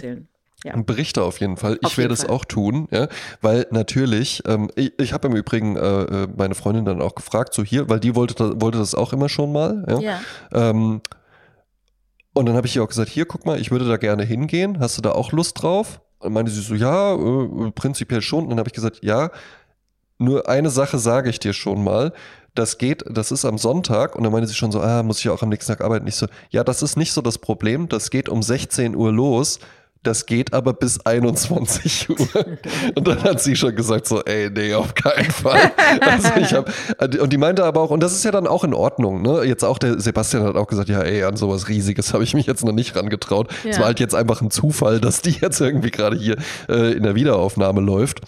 Ja. Berichte auf jeden Fall. Auf ich werde es auch tun, ja, weil natürlich, ähm, ich, ich habe im Übrigen äh, äh, meine Freundin dann auch gefragt, so hier, weil die wollte, wollte das auch immer schon mal. Ja. ja. Ähm, und dann habe ich ihr auch gesagt, hier, guck mal, ich würde da gerne hingehen. Hast du da auch Lust drauf? Und meinte sie so, ja, äh, prinzipiell schon. Und dann habe ich gesagt, ja, nur eine Sache sage ich dir schon mal. Das geht, das ist am Sonntag. Und dann meinte sie schon so, ah, muss ich auch am nächsten Tag arbeiten. Ich so, ja, das ist nicht so das Problem. Das geht um 16 Uhr los. Das geht aber bis 21 Uhr. Und dann hat sie schon gesagt so, ey, nee, auf keinen Fall. Also ich hab, und die meinte aber auch, und das ist ja dann auch in Ordnung, ne? Jetzt auch der Sebastian hat auch gesagt, ja, ey, an sowas Riesiges habe ich mich jetzt noch nicht rangetraut. Es ja. war halt jetzt einfach ein Zufall, dass die jetzt irgendwie gerade hier äh, in der Wiederaufnahme läuft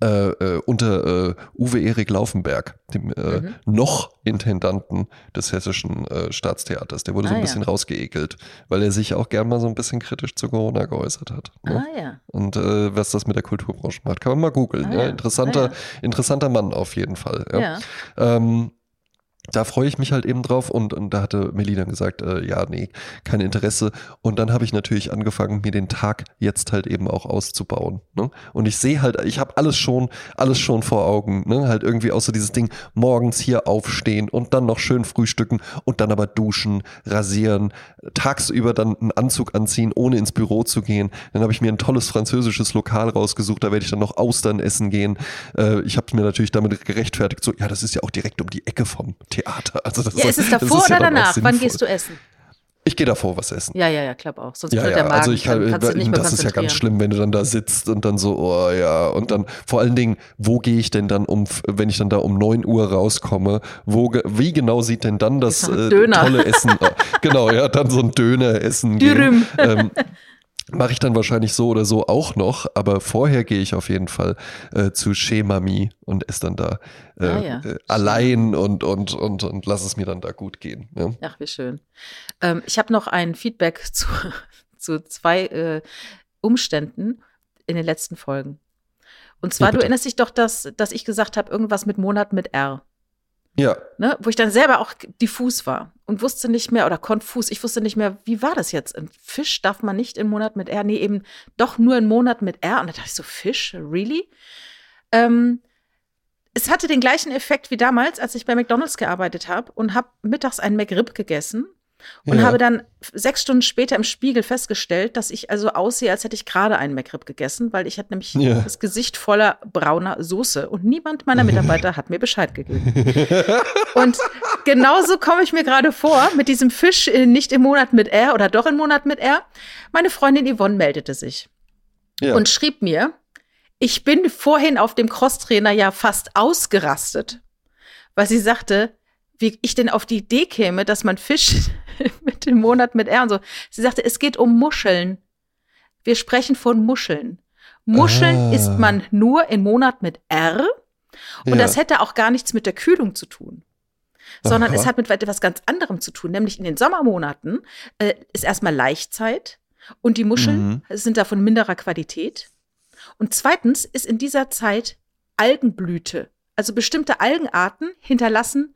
äh, äh, unter äh, Uwe Erik Laufenberg, dem äh, mhm. noch Intendanten des Hessischen äh, Staatstheaters. Der wurde ah, so ein bisschen ja. rausgeekelt, weil er sich auch gern mal so ein bisschen kritisch zu Corona geäußert hat. Ne? Ah, ja. Und was das mit der Kulturbranche macht, kann man mal googeln. Ah, ja. Interessanter, ah, interessanter Mann auf jeden Fall. Ja. Ähm, da freue ich mich halt eben drauf und, und da hatte Melina gesagt, äh, ja, nee, kein Interesse. Und dann habe ich natürlich angefangen, mir den Tag jetzt halt eben auch auszubauen. Ne? Und ich sehe halt, ich habe alles schon, alles schon vor Augen. Ne? Halt irgendwie außer dieses Ding, morgens hier aufstehen und dann noch schön frühstücken und dann aber duschen, rasieren, tagsüber dann einen Anzug anziehen, ohne ins Büro zu gehen. Dann habe ich mir ein tolles französisches Lokal rausgesucht, da werde ich dann noch Austern essen gehen. Äh, ich habe mir natürlich damit gerechtfertigt, so, ja, das ist ja auch direkt um die Ecke vom Theater. Also das ja, ist, ist es davor oder ja danach? Wann gehst du essen? Ich gehe davor was essen. Ja, ja, ja, glaube auch. Sonst ja, ja, der Magen. Also ich kann, kann das ist ja ganz schlimm, wenn du dann da sitzt und dann so, oh ja, und dann vor allen Dingen, wo gehe ich denn dann um, wenn ich dann da um 9 Uhr rauskomme, wo, wie genau sieht denn dann das äh, tolle Essen? genau, ja, dann so ein Döner essen gehen. Ähm, Mache ich dann wahrscheinlich so oder so auch noch, aber vorher gehe ich auf jeden Fall äh, zu Shemami und esse dann da äh, ah, ja. äh, allein und, und, und, und lass es mir dann da gut gehen. Ja. Ach, wie schön. Ähm, ich habe noch ein Feedback zu, zu zwei äh, Umständen in den letzten Folgen. Und zwar, ja, du erinnerst dich doch, dass, dass ich gesagt habe, irgendwas mit Monat mit R. Ja. Ne, wo ich dann selber auch diffus war und wusste nicht mehr, oder konfus, ich wusste nicht mehr, wie war das jetzt? Ein Fisch darf man nicht im Monat mit R, nee, eben doch nur im Monat mit R. Und da dachte ich so, Fisch, really? Ähm, es hatte den gleichen Effekt wie damals, als ich bei McDonalds gearbeitet habe und habe mittags einen McRib gegessen und ja. habe dann sechs Stunden später im Spiegel festgestellt, dass ich also aussehe, als hätte ich gerade einen McRib gegessen, weil ich hatte nämlich ja. das Gesicht voller brauner Soße und niemand meiner Mitarbeiter hat mir Bescheid gegeben. und genauso komme ich mir gerade vor mit diesem Fisch äh, nicht im Monat mit R oder doch im Monat mit R. Meine Freundin Yvonne meldete sich ja. und schrieb mir, ich bin vorhin auf dem Crosstrainer ja fast ausgerastet, weil sie sagte, wie ich denn auf die Idee käme, dass man Fisch mit dem Monat mit R und so. Sie sagte, es geht um Muscheln. Wir sprechen von Muscheln. Muscheln ah. isst man nur im Monat mit R. Und ja. das hätte auch gar nichts mit der Kühlung zu tun. Sondern Aha. es hat mit etwas ganz anderem zu tun. Nämlich in den Sommermonaten äh, ist erstmal Laichzeit und die Muscheln mhm. sind da von minderer Qualität. Und zweitens ist in dieser Zeit Algenblüte. Also bestimmte Algenarten hinterlassen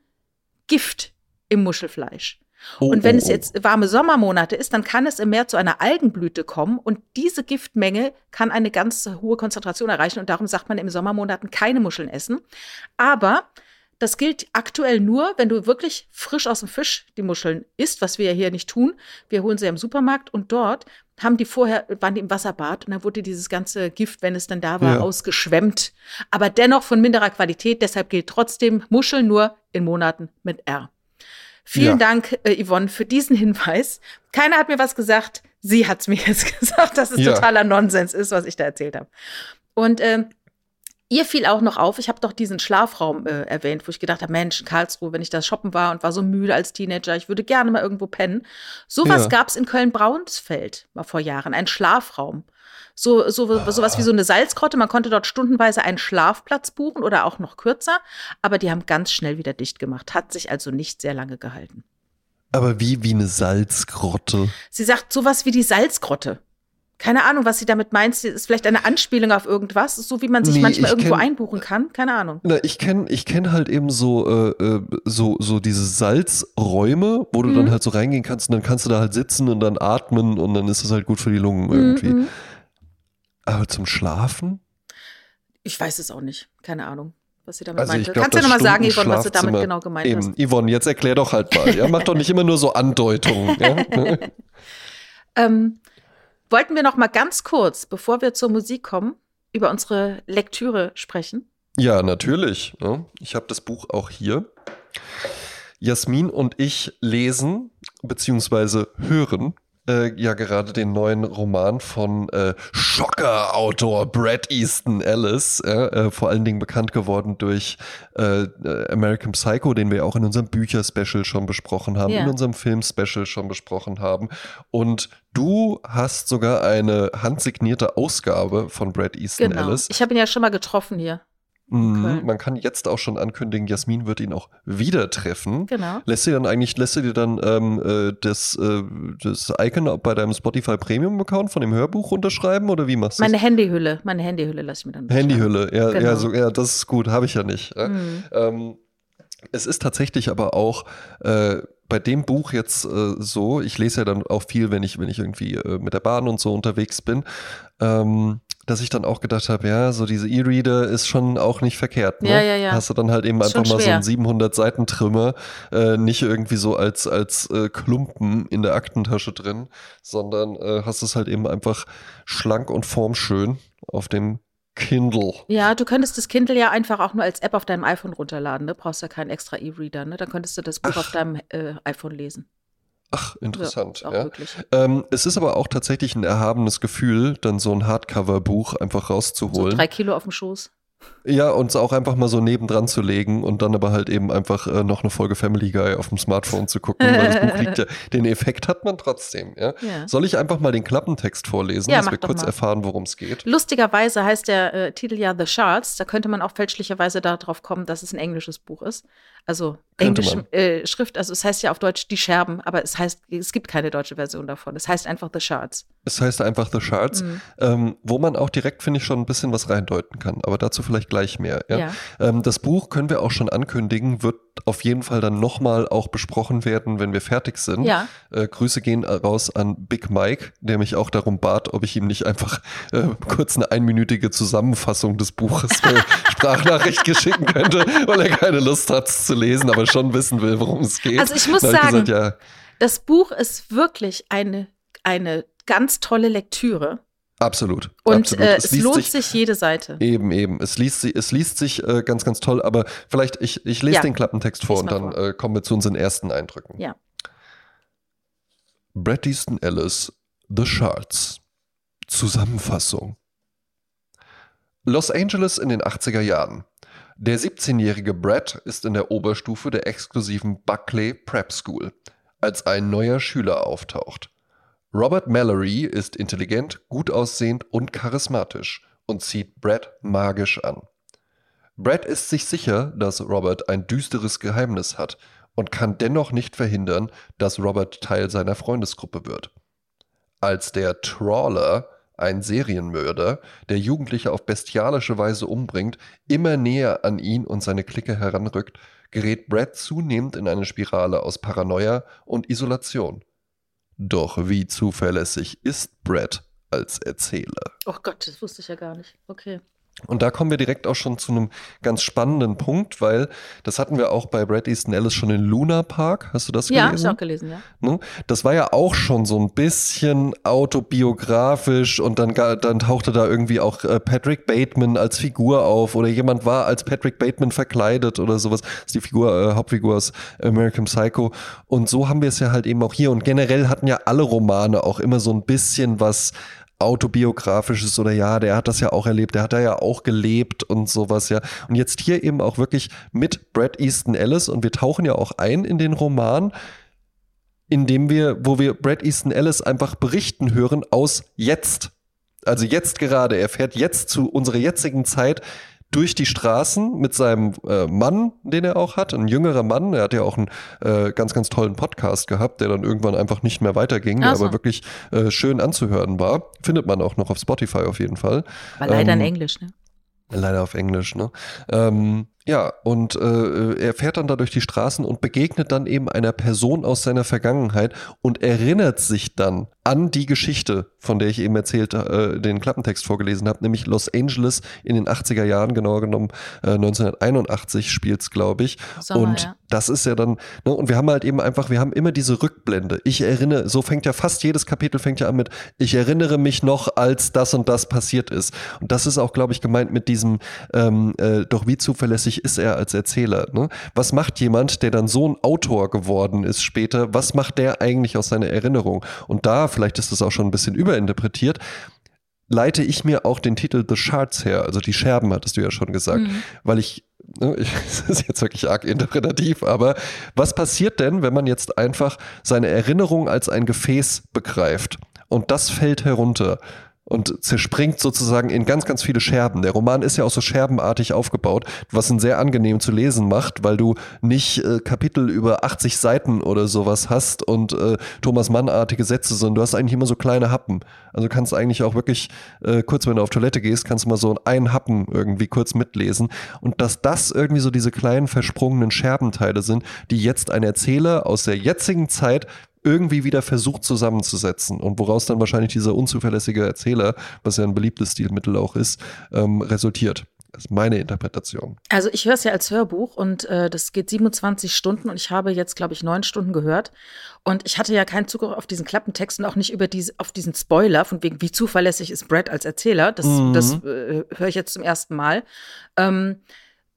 Gift im Muschelfleisch. Oh, und wenn oh, es oh. jetzt warme Sommermonate ist, dann kann es im Meer zu einer Algenblüte kommen und diese Giftmenge kann eine ganz hohe Konzentration erreichen und darum sagt man im Sommermonaten keine Muscheln essen. Aber das gilt aktuell nur, wenn du wirklich frisch aus dem Fisch die Muscheln isst, was wir ja hier nicht tun. Wir holen sie ja im Supermarkt und dort haben die vorher, waren die im Wasserbad und dann wurde dieses ganze Gift, wenn es dann da war, ja. ausgeschwemmt. Aber dennoch von minderer Qualität. Deshalb gilt trotzdem Muscheln nur in Monaten mit R. Vielen ja. Dank, äh, Yvonne, für diesen Hinweis. Keiner hat mir was gesagt. Sie hat es mir jetzt gesagt, dass es ja. totaler Nonsens ist, was ich da erzählt habe. Und äh, Ihr fiel auch noch auf, ich habe doch diesen Schlafraum äh, erwähnt, wo ich gedacht habe, Mensch, Karlsruhe, wenn ich da shoppen war und war so müde als Teenager, ich würde gerne mal irgendwo pennen. Sowas ja. gab es in Köln-Braunsfeld mal vor Jahren, ein Schlafraum. So, so, sowas wie so eine Salzgrotte. Man konnte dort stundenweise einen Schlafplatz buchen oder auch noch kürzer, aber die haben ganz schnell wieder dicht gemacht. Hat sich also nicht sehr lange gehalten. Aber wie, wie eine Salzgrotte? Sie sagt sowas wie die Salzgrotte. Keine Ahnung, was sie damit meint. Sie ist vielleicht eine Anspielung auf irgendwas, so wie man sich Nee, manchmal irgendwo kenn- einbuchen kann. Keine Ahnung. Na, ich kenne ich kenn halt eben so, äh, äh, so, so diese Salzräume, wo du Mhm. dann halt so reingehen kannst und dann kannst du da halt sitzen und dann atmen und dann ist es halt gut für die Lungen irgendwie. Mhm. Aber zum Schlafen? Ich weiß es auch nicht. Keine Ahnung, was sie damit Also meinte. glaub, Kannst du das nochmal sagen, Yvonne, was du damit genau gemeint hast? Eben, Yvonne, jetzt erklär doch halt mal. Ja, mach doch nicht immer nur so Andeutungen. Ja? Ähm, wollten wir noch mal ganz kurz, bevor wir zur Musik kommen, über unsere Lektüre sprechen? Ja, natürlich. Ja. Ich habe das Buch auch hier. Jasmin und ich lesen beziehungsweise hören äh, ja gerade den neuen Roman von äh, Schocker-Autor Brad Easton Ellis, äh, vor allen Dingen bekannt geworden durch äh, äh, American Psycho, den wir auch in unserem Bücher-Special schon besprochen haben, Ja. in unserem Film-Special schon besprochen haben. Und du hast sogar eine handsignierte Ausgabe von Brad Easton Genau. Ellis. Ich habe ihn ja schon mal getroffen hier. Mhm. Man kann jetzt auch schon ankündigen, Jasmin wird ihn auch wieder treffen. Genau. Lässt dir dann eigentlich, lässt du dir dann ähm, äh, das, äh, das Icon bei deinem Spotify Premium Account von dem Hörbuch unterschreiben oder wie machst du Meine? Handyhülle, meine Handyhülle lasse ich mir dann. Handyhülle, ja, Genau. ja, so, ja, das ist gut, habe ich ja nicht. Ja. Mhm. Ähm, es ist tatsächlich aber auch äh, bei dem Buch jetzt äh, so, ich lese ja dann auch viel, wenn ich, wenn ich irgendwie äh, mit der Bahn und so unterwegs bin, ähm, dass ich dann auch gedacht habe, ja, so diese E-Reader ist schon auch nicht verkehrt. Ne? Ja, ja, ja. Hast du dann halt eben Ist einfach mal so einen 700 Seiten Trimmer, äh, nicht irgendwie so als, als äh, Klumpen in der Aktentasche drin, sondern äh, hast es halt eben einfach schlank und formschön auf dem Kindle. Ja, du könntest das Kindle ja einfach auch nur als App auf deinem iPhone runterladen. Ne? Brauchst ja keinen extra E-Reader. Ne? Dann könntest du das Buch Ach. auf deinem äh, iPhone lesen. Ach, interessant. Ja, ja. wirklich. Ähm, es ist aber auch tatsächlich ein erhabenes Gefühl, dann so ein Hardcover-Buch einfach So rauszuholen. drei Kilo auf dem Schoß. Ja, und es auch einfach mal so nebendran zu legen und dann aber halt eben einfach äh, noch eine Folge Family Guy auf dem Smartphone zu gucken, weil das Buch liegt ja. Den Effekt hat man trotzdem, ja. Ja. Soll ich einfach mal den Klappentext vorlesen, Ja, dass wir kurz mal. erfahren, worum es geht? Lustigerweise heißt der äh, Titel ja The Shards. Da könnte man auch fälschlicherweise darauf kommen, dass es ein englisches Buch ist. Also englische äh, Schrift. Also es heißt ja auf Deutsch die Scherben, aber es heißt, es gibt keine deutsche Version davon. Es heißt einfach The Shards. Es heißt einfach The Shards, Mhm. ähm, wo man auch direkt, finde ich, schon ein bisschen was reindeuten kann. Aber dazu vielleicht gleich mehr. Ja? Ja. Ähm, das Buch können wir auch schon ankündigen, wird auf jeden Fall dann nochmal auch besprochen werden, wenn wir fertig sind. Ja. Äh, Grüße gehen raus an Big Mike, der mich auch darum bat, ob ich ihm nicht einfach äh, kurz eine einminütige Zusammenfassung des Buches Sprachnachricht geschicken könnte, weil er keine Lust hat, es zu lesen, aber schon wissen will, worum es geht. Also ich muss sagen, gesagt, ja, Das Buch ist wirklich eine, eine ganz tolle Lektüre. Absolut. Und absolut. äh, es, liest lohnt sich sich, jede Seite. Eben, eben. Es liest, es liest sich äh, ganz, ganz toll, aber vielleicht, ich, ich lese Ja. den Klappentext vor und dann vor. Äh, kommen wir zu unseren ersten Eindrücken. Ja. Brad Easton Ellis, The Shards. Zusammenfassung. Los Angeles in den 80er Jahren. Der 17-jährige Brad ist in der Oberstufe der exklusiven Buckley Prep School, als ein neuer Schüler auftaucht. Robert Mallory ist intelligent, gut aussehend und charismatisch und zieht Brad magisch an. Brad ist sich sicher, dass Robert ein düsteres Geheimnis hat und kann dennoch nicht verhindern, dass Robert Teil seiner Freundesgruppe wird. Als der Trawler, ein Serienmörder, der Jugendliche auf bestialische Weise umbringt, immer näher an ihn und seine Clique heranrückt, gerät Brad zunehmend in eine Spirale aus Paranoia und Isolation. Doch wie zuverlässig ist Brad als Erzähler? Oh Gott, das wusste ich ja gar nicht. Okay. Und da kommen wir direkt auch schon zu einem ganz spannenden Punkt, weil das hatten wir auch bei Brad Easton Ellis schon in Luna Park. Hast du das Ja, gelesen? ist auch gelesen, ja. Ne? Das war ja auch schon so ein bisschen autobiografisch und dann, dann tauchte da irgendwie auch äh, Patrick Bateman als Figur auf oder jemand war als Patrick Bateman verkleidet oder sowas. Das ist die Figur, äh, Hauptfigur aus American Psycho. Und so haben wir es ja halt eben auch hier. Und generell hatten ja alle Romane auch immer so ein bisschen was autobiografisches oder ja, der hat das ja auch erlebt, der hat da ja auch gelebt und sowas, ja. Und jetzt hier eben auch wirklich mit Brad Easton Ellis und wir tauchen ja auch ein in den Roman, indem wir, wo wir Brad Easton Ellis einfach berichten hören aus jetzt. Also jetzt gerade. Er fährt jetzt zu unserer jetzigen Zeit durch die Straßen mit seinem äh, Mann, den er auch hat, ein jüngerer Mann. Er hat ja auch einen äh, ganz, ganz tollen Podcast gehabt, der dann irgendwann einfach nicht mehr weiterging, der so. aber wirklich äh, schön anzuhören war. Findet man auch noch auf Spotify auf jeden Fall. War leider Ähm, in Englisch, ne? Leider auf Englisch, ne? Ähm, ja, und äh, er fährt dann da durch die Straßen und begegnet dann eben einer Person aus seiner Vergangenheit und erinnert sich dann an die Geschichte, von der ich eben erzählt, äh, den Klappentext vorgelesen habe, nämlich Los Angeles in den 80er Jahren, genauer genommen äh, 1981 spielt's, glaube ich. Sommer, und ja. das ist ja dann, ne, und wir haben halt eben einfach, wir haben immer diese Rückblende. Ich erinnere, so fängt ja fast jedes Kapitel fängt ja an mit, ich erinnere mich noch, als das und das passiert ist. Und das ist auch, glaube ich, gemeint mit diesem, ähm, äh, doch wie zuverlässig ist er als Erzähler? Ne? Was macht jemand, der dann so ein Autor geworden ist später, was macht der eigentlich aus seiner Erinnerung? Und da, vielleicht ist das auch schon ein bisschen überinterpretiert, leite ich mir auch den Titel The Shards her, also die Scherben, hattest du ja schon gesagt, Mhm. weil ich, ne, ich, das ist jetzt wirklich arg interpretativ, aber was passiert denn, wenn man jetzt einfach seine Erinnerung als ein Gefäß begreift und das fällt herunter? Und zerspringt sozusagen in ganz, ganz viele Scherben. Der Roman ist ja auch so scherbenartig aufgebaut, was ihn sehr angenehm zu lesen macht, weil du nicht äh, Kapitel über 80 Seiten oder sowas hast und äh, Thomas Mann-artige Sätze, sondern du hast eigentlich immer so kleine Happen. Also du kannst eigentlich auch wirklich, äh, kurz wenn du auf Toilette gehst, kannst du mal so einen Happen irgendwie kurz mitlesen. Und dass das irgendwie so diese kleinen versprungenen Scherbenteile sind, die jetzt ein Erzähler aus der jetzigen Zeit irgendwie wieder versucht zusammenzusetzen und woraus dann wahrscheinlich dieser unzuverlässige Erzähler, was ja ein beliebtes Stilmittel auch ist, ähm, resultiert. Das ist meine Interpretation. Also ich höre es ja als Hörbuch und äh, das geht 27 Stunden und ich habe jetzt, glaube ich, neun Stunden gehört. Und ich hatte ja keinen Zugriff auf diesen Klappentext und auch nicht über diese, auf diesen Spoiler, von wegen, wie zuverlässig ist Brad als Erzähler. Das, Mhm. das äh, höre ich jetzt zum ersten Mal. Ähm,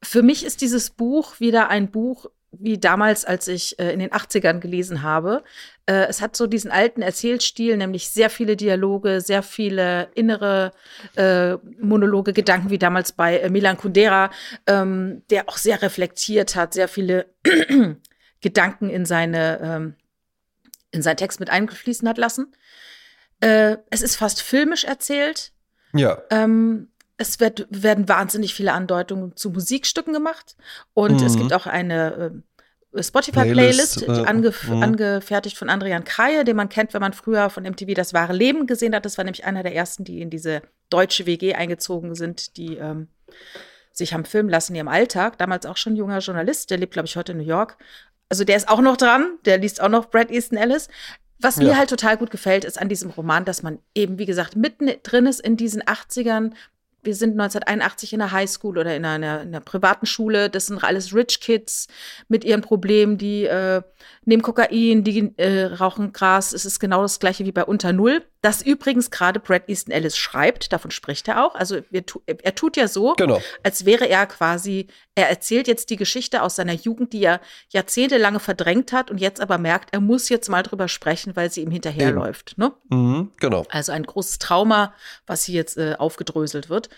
für mich ist dieses Buch wieder ein Buch, wie damals, als ich äh, in den 80ern gelesen habe. Äh, es hat so diesen alten Erzählstil, nämlich sehr viele Dialoge, sehr viele innere äh, Monologe, Gedanken, wie damals bei äh, Milan Kundera, ähm, der auch sehr reflektiert hat, sehr viele Gedanken in seine ähm, in seinen Text mit einfließen hat lassen. Äh, es ist fast filmisch erzählt. Ja. Ähm, es wird, werden wahnsinnig viele Andeutungen zu Musikstücken gemacht. Und es Mhm. gibt auch eine äh, Spotify-Playlist, Playlist, äh, angef mhm. angefertigt von Adrian Kreie, den man kennt, wenn man früher von MTV das wahre Leben gesehen hat. Das war nämlich einer der ersten, die in diese deutsche WG eingezogen sind, die ähm, sich haben filmen lassen in ihrem Alltag. Damals auch schon ein junger Journalist, der lebt, glaube ich, heute in New York. Also der ist auch noch dran, der liest auch noch Brad Easton Ellis. Was mir Ja. halt total gut gefällt, ist an diesem Roman, dass man eben, wie gesagt, mitten drin ist in diesen 80ern. Wir sind 1981 in der Highschool oder in einer, in einer privaten Schule. Das sind alles Rich Kids mit ihren Problemen, die äh, nehmen Kokain, die äh, rauchen Gras. Es ist genau das gleiche wie bei Unter Null. Das übrigens gerade Brad Easton Ellis schreibt, davon spricht er auch. Also tu er tut ja so, Genau. als wäre er quasi, er erzählt jetzt die Geschichte aus seiner Jugend, die er jahrzehntelange verdrängt hat und jetzt aber merkt, er muss jetzt mal drüber sprechen, weil sie ihm hinterherläuft. Ne? Mhm, genau. Also ein großes Trauma, was hier jetzt äh, aufgedröselt wird.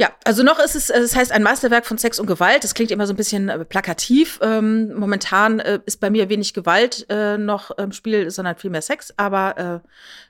Ja, also noch ist es, äh, es heißt ein Meisterwerk von Sex und Gewalt. Das klingt immer so ein bisschen äh, plakativ. Ähm, momentan äh, ist bei mir wenig Gewalt äh, noch im Spiel, sondern viel mehr Sex. Aber äh,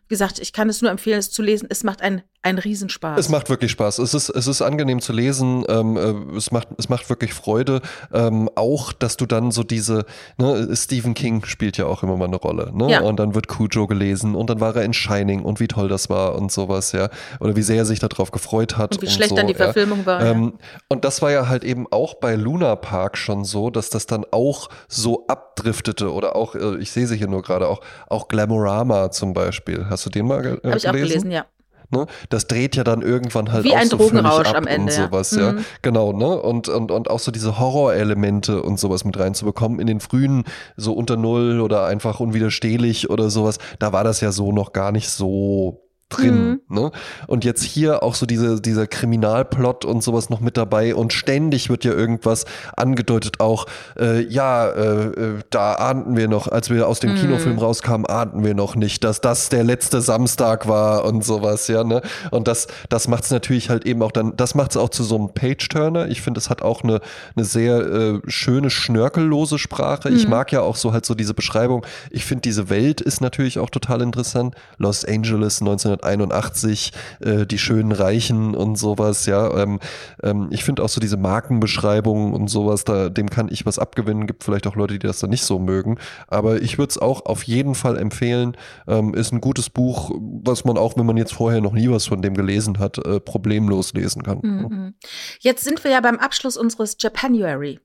wie gesagt, ich kann es nur empfehlen, es zu lesen. Es macht einen, einen Riesenspaß. Es macht wirklich Spaß. Es ist, es ist angenehm zu lesen. Ähm, äh, es, macht, es macht wirklich Freude. Ähm, auch, dass du dann so diese, ne, Stephen King spielt ja auch immer mal eine Rolle. Ne? Ja. Und dann wird Cujo gelesen und dann war er in Shining und wie toll das war und sowas, ja. Oder wie sehr er sich darauf gefreut hat. und wie schlecht so, dann die ja. Verfilmung war. ja. Ähm, und das war ja halt eben auch bei Luna Park schon so, dass das dann auch so abdriftete oder auch, äh, ich sehe sie hier nur gerade auch, auch Glamorama zum Beispiel. Hast du den mal äh, Habe ich auch gelesen? ja. Ne? Das dreht ja dann irgendwann halt Wie auch ein so Drogenrausch am Ende, und ja. sowas, ja. Mhm. Genau, ne? Und, und, und auch so diese Horrorelemente und sowas mit reinzubekommen in den frühen, so unter Null oder einfach unwiderstehlich oder sowas, da war das ja so noch gar nicht so drin. Mhm. Ne? Und jetzt hier auch so diese, dieser Kriminalplot und sowas noch mit dabei und ständig wird ja irgendwas angedeutet, auch, äh, ja, äh, äh, da ahnten wir noch, als wir aus dem Mhm. Kinofilm rauskamen, ahnten wir noch nicht, dass das der letzte Samstag war und sowas, ja, ne? Und das, das macht es natürlich halt eben auch dann, das macht es auch zu so einem Page-Turner. Ich finde, es hat auch eine, eine sehr äh, schöne, schnörkellose Sprache. Ich Mhm. mag ja auch so halt so diese Beschreibung. Ich finde, diese Welt ist natürlich auch total interessant. Los Angeles 1981 1981, äh, die schönen Reichen und sowas, ja. Ähm, ähm, ich finde auch so diese Markenbeschreibungen und sowas, da, dem kann ich was abgewinnen. Gibt vielleicht auch Leute, die das dann nicht so mögen. Aber ich würde es auch auf jeden Fall empfehlen. Ähm, ist ein gutes Buch, was man auch, wenn man jetzt vorher noch nie was von dem gelesen hat, äh, problemlos lesen kann. Mhm. Jetzt sind wir ja beim Abschluss unseres Japanuary.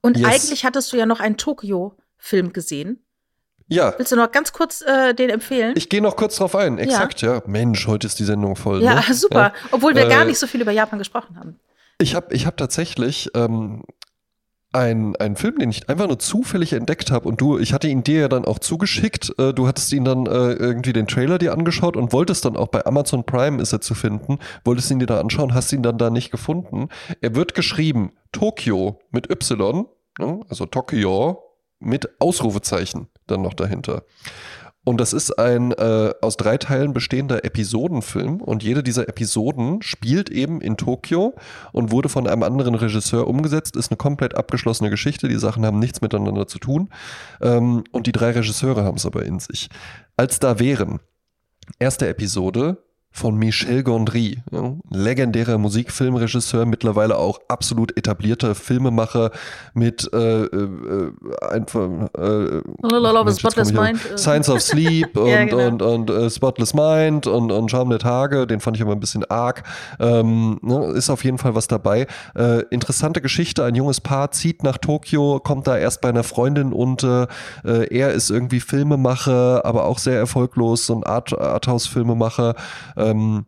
Und Yes. eigentlich hattest du ja noch einen Tokio-Film gesehen. Ja, Willst du noch ganz kurz äh, den empfehlen? ich gehe noch kurz drauf ein. Exakt, ja. Mensch, heute ist die Sendung voll. ja, ne? super. Obwohl wir Äh, gar nicht so viel über Japan gesprochen haben. Ich habe ich hab tatsächlich ähm, einen, einen Film, den ich einfach nur zufällig entdeckt habe und du, ich hatte ihn dir ja dann auch zugeschickt. Äh, du hattest ihn dann äh, irgendwie den Trailer dir angeschaut und wolltest dann auch bei Amazon Prime ist er zu finden, wolltest ihn dir da anschauen, hast ihn dann da nicht gefunden. Er wird geschrieben Tokio mit Y, ne? also Tokio mit Ausrufezeichen dann noch dahinter. Und das ist ein äh, aus drei Teilen bestehender Episodenfilm und jede dieser Episoden spielt eben in Tokio und wurde von einem anderen Regisseur umgesetzt, ist eine komplett abgeschlossene Geschichte, die Sachen haben nichts miteinander zu tun ähm, und die drei Regisseure haben es aber in sich. Als da wären, erste Episode von Michel Gondry, ja, legendärer Musikfilmregisseur, mittlerweile auch absolut etablierter Filmemacher mit äh, äh, einfach äh, Mensch, Spotless Mind, äh. Science of Sleep und, Ja, genau. und, und äh, Spotless Mind und, und Charme der Tage, den fand ich immer ein bisschen arg. Ähm, ne, ist auf jeden Fall was dabei. Äh, interessante Geschichte, ein junges Paar zieht nach Tokio, kommt da erst bei einer Freundin unter. Er ist irgendwie Filmemacher, aber auch sehr erfolglos, so ein Art, Arthouse-Filmemacher. Ähm,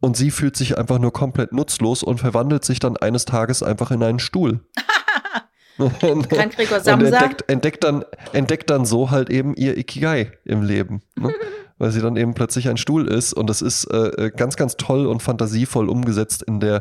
und sie fühlt sich einfach nur komplett nutzlos und verwandelt sich dann eines Tages einfach in einen Stuhl. Kein Gregor Und Samsa. entdeckt, entdeckt, dann, entdeckt dann so halt eben ihr Ikigai im Leben. Ne? Weil sie dann eben plötzlich ein Stuhl ist und das ist äh, äh, ganz, ganz toll und fantasievoll umgesetzt in der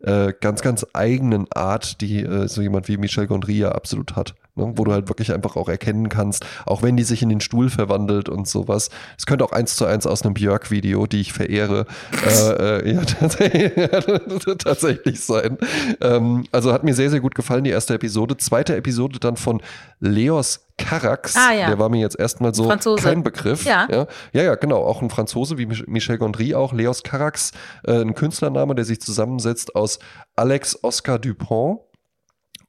äh, ganz, ganz eigenen Art, die äh, so jemand wie Michel Gondry ja absolut hat. Ne? Wo du halt wirklich einfach auch erkennen kannst, auch wenn die sich in den Stuhl verwandelt und sowas. Es könnte auch eins zu eins aus einem Björk-Video, die ich verehre, äh, äh, ja, tatsächlich, sein. Ähm, also hat mir sehr, sehr gut gefallen, die erste Episode. Zweite Episode dann von Leos Carax. Ah, ja. Der war mir jetzt erstmal so Franzose. kein Begriff. Ja. ja. Ja, ja, genau. Auch ein Franzose wie Mich- Michel Gondry auch. Leos Carax, äh, ein Künstlername, der sich zusammensetzt aus Alex Oscar Dupont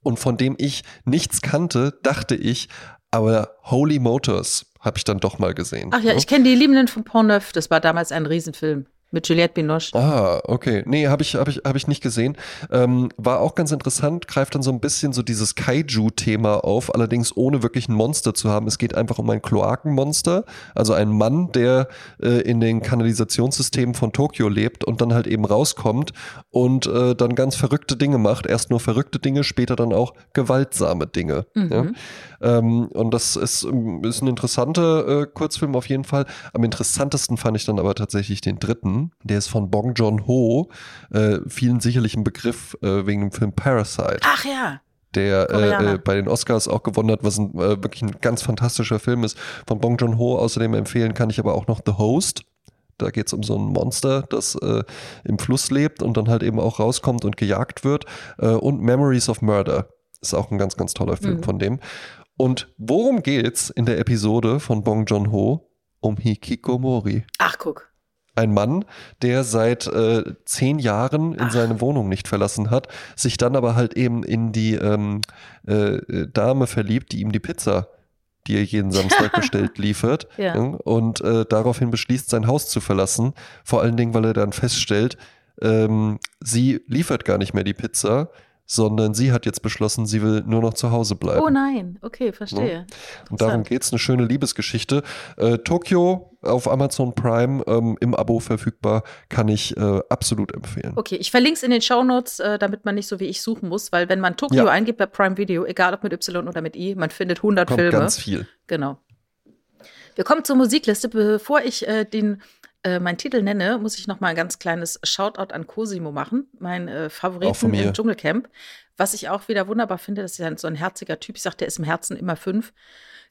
und von dem ich nichts kannte, dachte ich, aber Holy Motors habe ich dann doch mal gesehen. Ach ja, ne? ich kenne die Liebenden von Portneuf. Das war damals ein Riesenfilm mit Juliette Binoche. Ah, okay. Nee, habe ich, hab ich, hab ich nicht gesehen. Ähm, war auch ganz interessant, greift dann so ein bisschen so dieses Kaiju-Thema auf, allerdings ohne wirklich ein Monster zu haben. Es geht einfach um ein Kloakenmonster, also ein Mann, der äh, in den Kanalisationssystemen von Tokio lebt und dann halt eben rauskommt und äh, dann ganz verrückte Dinge macht. Erst nur verrückte Dinge, später dann auch gewaltsame Dinge. Mhm. Ja? Ähm, und das ist, ähm, ist ein interessanter äh, Kurzfilm auf jeden Fall. Am interessantesten fand ich dann aber tatsächlich den dritten. Der ist von Bong Joon-ho. Äh, vielen sicherlich ein Begriff äh, wegen dem Film Parasite, Ach ja. der äh, äh, bei den Oscars auch gewonnen hat, was ein, äh, wirklich ein ganz fantastischer Film ist. Von Bong Joon-ho außerdem empfehlen kann ich aber auch noch The Host. Da geht es um so ein Monster, das äh, im Fluss lebt und dann halt eben auch rauskommt und gejagt wird. Äh, und Memories of Murder ist auch ein ganz, ganz toller Film Mhm. von dem. Und worum geht's in der Episode von Bong Joon-ho? Um Hikikomori. Ach, guck. Ein Mann, der seit äh, zehn Jahren in Ach. seine Wohnung nicht verlassen hat, sich dann aber halt eben in die ähm, äh, äh, Dame verliebt, die ihm die Pizza, die er jeden Samstag bestellt, liefert. Ja. Und äh, daraufhin beschließt, sein Haus zu verlassen. Vor allen Dingen, weil er dann feststellt, ähm, sie liefert gar nicht mehr die Pizza, sondern sie hat jetzt beschlossen, sie will nur noch zu Hause bleiben. Oh nein, okay, verstehe. Und darum Interessant. geht's, eine schöne Liebesgeschichte. Äh, Tokio auf Amazon Prime ähm, im Abo verfügbar, kann ich äh, absolut empfehlen. Okay, ich verlinke es in den Shownotes, äh, damit man nicht so wie ich suchen muss, weil wenn man Tokio Ja. eingibt bei Prime Video, egal ob mit Y oder mit I, man findet 100 Kommt Filme. ganz viel. Genau. Wir kommen zur Musikliste. Bevor ich äh, den äh, meinen Titel nenne, muss ich noch mal ein ganz kleines Shoutout an Cosimo machen, mein äh, Favoriten im Dschungelcamp. Was ich auch wieder wunderbar finde, das ist ja so ein herziger Typ. Ich sagte, er ist im Herzen immer fünf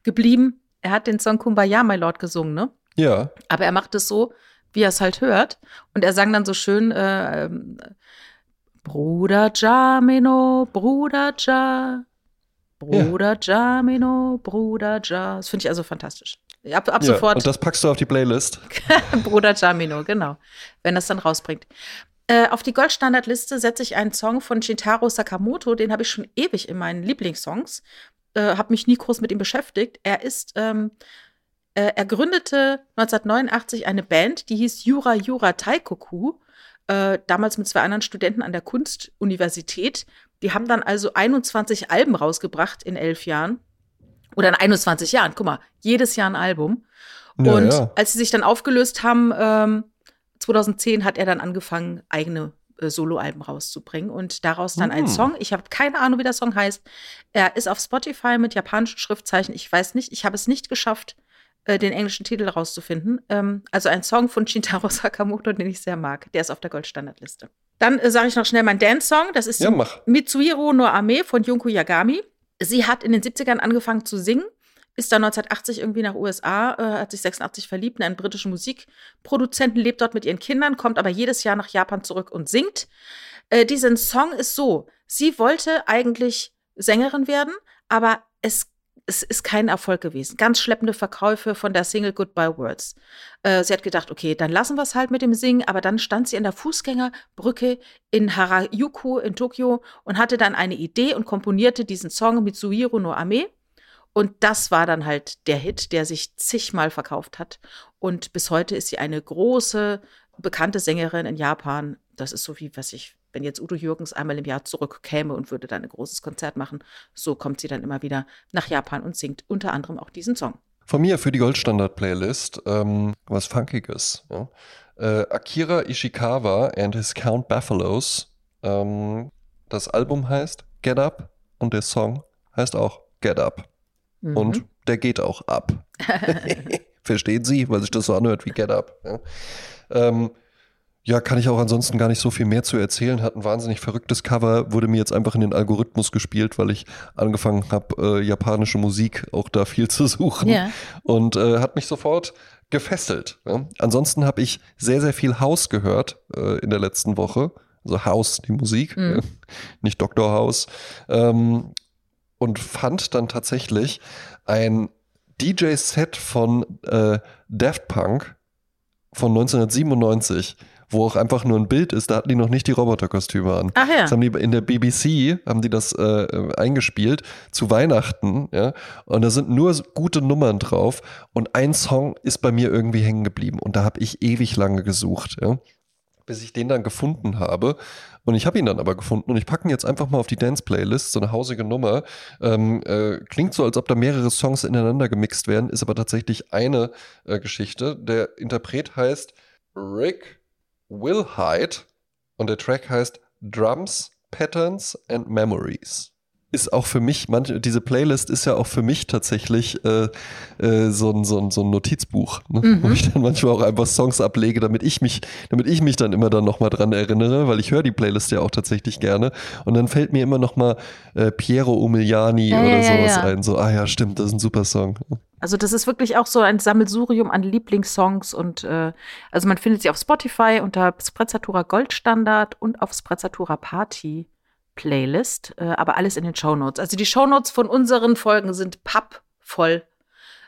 geblieben. Er hat den Song Kumbaya, My Lord gesungen, ne? Ja, Aber er macht es so, wie er es halt hört. Und er sang dann so schön, äh, ähm, Bruder Jamino, Bruder Ja, Bruder Jamino, Bruder Ja. Das finde ich also fantastisch. Ab, ab Ja, sofort. und das packst du auf die Playlist. Bruder Jamino, genau. Wenn das dann rausbringt. Äh, auf die Goldstandardliste setze ich einen Song von Shintaro Sakamoto, den habe ich schon ewig in meinen Lieblingssongs. Äh, habe mich nie groß mit ihm beschäftigt. Er ist, ähm, äh, er gründete 1989 eine Band, die hieß Yura Yura Taikoku. Äh, damals mit zwei anderen Studenten an der Kunstuniversität. Die haben dann also 21 Alben rausgebracht in elf Jahren. Oder in 21 Jahren, guck mal, jedes Jahr ein Album. Ja, und ja. als sie sich dann aufgelöst haben, ähm, 2010 hat er dann angefangen, eigene äh, Soloalben rauszubringen und daraus dann ein Hm. Song. Ich habe keine Ahnung, wie der Song heißt. Er ist auf Spotify mit japanischen Schriftzeichen. Ich weiß nicht, ich habe es nicht geschafft, äh, den englischen Titel rauszufinden. Ähm, also ein Song von Shintaro Sakamoto, den ich sehr mag. Der ist auf der Goldstandardliste. Dann äh, sage ich noch schnell meinen Dance-Song. Das ist Ja. Mitsuhiro no Ame von Junko Yagami. Sie hat in den 70ern angefangen zu singen, ist dann 1980 irgendwie nach USA, äh, hat sich 86 verliebt in einen britischen Musikproduzenten, lebt dort mit ihren Kindern, kommt aber jedes Jahr nach Japan zurück und singt. Äh, diesen Song ist so, sie wollte eigentlich Sängerin werden, aber es es ist kein Erfolg gewesen. Ganz schleppende Verkäufe von der Single Goodbye Words. Äh, sie hat gedacht, okay, dann lassen wir es halt mit dem Singen, aber dann stand sie in der Fußgängerbrücke in Harajuku in Tokio und hatte dann eine Idee und komponierte diesen Song mit Suiro no Ame. Und das war dann halt der Hit, der sich zigmal verkauft hat. Und bis heute ist sie eine große, bekannte Sängerin in Japan. Das ist so wie, was ich, wenn jetzt Udo Jürgens einmal im Jahr zurückkäme und würde dann ein großes Konzert machen, so kommt sie dann immer wieder nach Japan und singt unter anderem auch diesen Song. Von mir für die Goldstandard-Playlist ähm, was Funkiges. Ja. Äh, Akira Ishikawa and his Count Buffaloes. Ähm, das Album heißt Get Up und der Song heißt auch Get Up. Mhm. Und der geht auch ab. Verstehen Sie, weil sich das so anhört wie Get Up. Ja. Ähm, ja, kann ich auch ansonsten gar nicht so viel mehr zu erzählen. Hat ein wahnsinnig verrücktes Cover, wurde mir jetzt einfach in den Algorithmus gespielt, weil ich angefangen habe, äh, japanische Musik auch da viel zu suchen. Ja. Und äh, hat mich sofort gefesselt. Ja. Ansonsten habe ich sehr, sehr viel House gehört äh, in der letzten Woche. Also House, die Musik, Mhm. nicht Dr. House. Ähm, und fand dann tatsächlich ein DJ-Set von äh, Daft Punk von 1997, wo auch einfach nur ein Bild ist, da hatten die noch nicht die Roboterkostüme an. Ach ja. Das haben die in der BBC, haben die das äh, äh, eingespielt zu Weihnachten, ja. Und da sind nur gute Nummern drauf. Und ein Song ist bei mir irgendwie hängen geblieben. Und da habe ich ewig lange gesucht, ja. Bis ich den dann gefunden habe. Und ich habe ihn dann aber gefunden. Und ich packe ihn jetzt einfach mal auf die Dance-Playlist, so eine hausige Nummer. Ähm, äh, klingt so, als ob da mehrere Songs ineinander gemixt werden, ist aber tatsächlich eine äh, Geschichte. Der Interpret heißt Rick Wilhite und der Track heißt Drums, Patterns and Memories. Ist auch für mich, manche, diese Playlist ist ja auch für mich tatsächlich äh, äh, so, ein, so, ein, so ein Notizbuch, ne? Mhm. wo ich dann manchmal auch einfach Songs ablege, damit ich mich, damit ich mich dann immer dann nochmal dran erinnere, weil ich höre die Playlist ja auch tatsächlich gerne. Und dann fällt mir immer nochmal äh, Piero Umiliani Ja, oder ja, sowas ja. ein. So, ah ja, stimmt, das ist ein super Song. Also das ist wirklich auch so ein Sammelsurium an Lieblingssongs und äh, also man findet sie auf Spotify unter Sprezzatura Goldstandard und auf Sprezzatura Party Playlist, äh, aber alles in den Shownotes. Also die Shownotes von unseren Folgen sind pappvoll.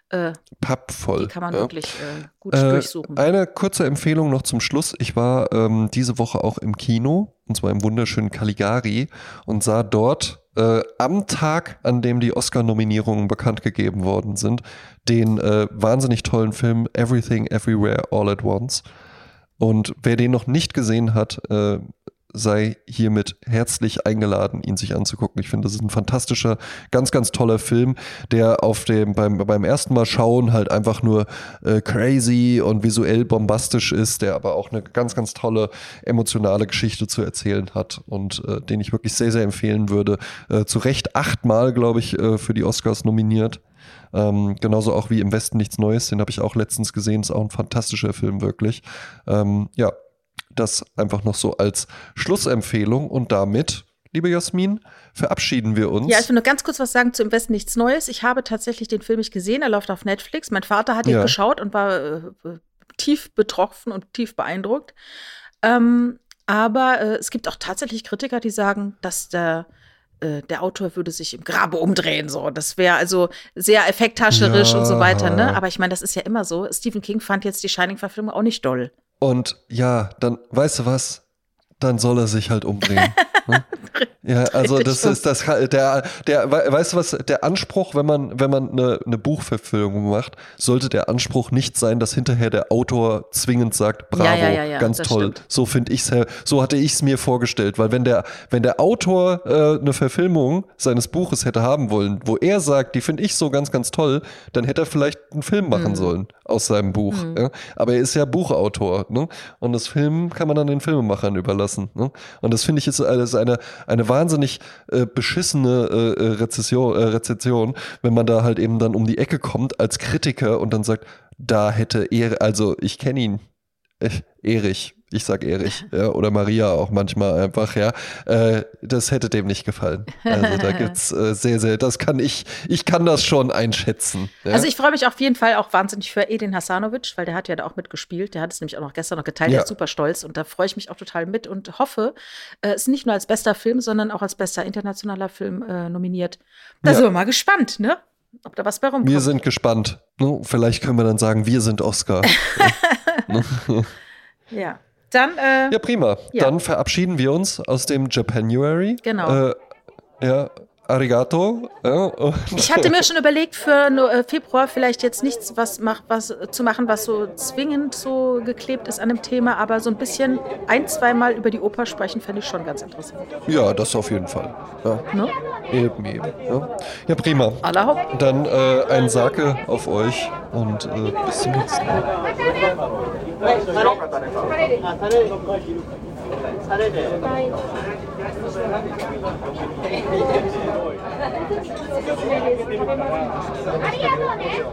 Äh, Pappvoll. die kann man ja. wirklich äh, gut Äh, durchsuchen. Eine kurze Empfehlung noch zum Schluss. Ich war ähm, diese Woche auch im Kino, und zwar im wunderschönen Caligari, und sah dort äh, am Tag, an dem die Oscar-Nominierungen bekannt gegeben worden sind, den äh, wahnsinnig tollen Film Everything Everywhere All at Once. Und wer den noch nicht gesehen hat, äh, sei hiermit herzlich eingeladen, ihn sich anzugucken. Ich finde, das ist ein fantastischer, ganz, ganz toller Film, der auf dem, beim, beim ersten Mal schauen halt einfach nur äh, crazy und visuell bombastisch ist, der aber auch eine ganz, ganz tolle emotionale Geschichte zu erzählen hat und äh, den ich wirklich sehr, sehr empfehlen würde. Äh, zu Recht achtmal, glaube ich, äh, für die Oscars nominiert. Ähm, genauso auch wie Im Westen nichts Neues, den habe ich auch letztens gesehen, ist auch ein fantastischer Film, wirklich. Ähm, ja, das einfach noch so als Schlussempfehlung und damit, liebe Jasmin, verabschieden wir uns. Ja, ich will nur ganz kurz was sagen zu Im Westen nichts Neues. Ich habe tatsächlich den Film nicht gesehen, er läuft auf Netflix. Mein Vater hat ihn Ja. geschaut und war äh, tief betroffen und tief beeindruckt. Ähm, aber äh, es gibt auch tatsächlich Kritiker, die sagen, dass der äh, der Autor würde sich im Grabe umdrehen. So, das wäre also sehr effekthascherisch ja. und so weiter. Ne? Aber ich meine, das ist ja immer so. Stephen King fand jetzt die Shining-Verfilmung auch nicht doll. Und ja, dann weißt du was? Dann soll er sich halt umdrehen. ne? Ja, also das ist das der der weißt du was der Anspruch, wenn man wenn man eine, eine Buchverfilmung macht, sollte der Anspruch nicht sein, dass hinterher der Autor zwingend sagt, bravo, ja, ja, ja, ganz toll. Stimmt. So finde ich's so hatte ich es mir vorgestellt, weil wenn der wenn der Autor äh, eine Verfilmung seines Buches hätte haben wollen, wo er sagt, die finde ich so ganz ganz toll, dann hätte er vielleicht einen Film machen mhm. sollen aus seinem Buch. Mhm. Aber er ist ja Buchautor, ne? Und das Film kann man dann den Filmemachern überlassen. Ne? Und das finde ich ist, ist eine eine wahnsinnig äh, beschissene äh, äh, Rezession, äh, Rezession, wenn man da halt eben dann um die Ecke kommt als Kritiker und dann sagt, da hätte er, also ich kenne ihn, äh, Erich, ich sag Erich, ja, oder Maria auch manchmal einfach, ja, äh, das hätte dem nicht gefallen. Also da gibt's äh, sehr, sehr, das kann ich, ich kann das schon einschätzen. Ja? Also ich freue mich auf jeden Fall auch wahnsinnig für Edin Hasanovic, weil der hat ja da auch mitgespielt. Der hat es nämlich auch noch gestern noch geteilt, ja. der ist super stolz und da freue ich mich auch total mit und hoffe, äh, es ist nicht nur als bester Film, sondern auch als bester internationaler Film äh, nominiert. Da ja. sind wir mal gespannt, ne? Ob da was bei rumkommt. Wir sind gespannt. Ne? Vielleicht können wir dann sagen, wir sind Oscar. ja. Dann, äh, ja, prima. Ja. Dann verabschieden wir uns aus dem Japanuary. Genau. Äh, ja, arigato. Ja, ich hatte mir schon überlegt, für äh, Februar vielleicht jetzt nichts was, mach, was zu machen, was so zwingend so geklebt ist an dem Thema, aber so ein bisschen ein, zweimal über die Oper sprechen, fände ich schon ganz interessant. Ja, das auf jeden Fall. Ja. Ne? Eben, eben. Ja, ja prima. Allerhaupt. Dann äh, ein Sake auf euch und äh, bis zum nächsten Mal. タレで。ありがとうね。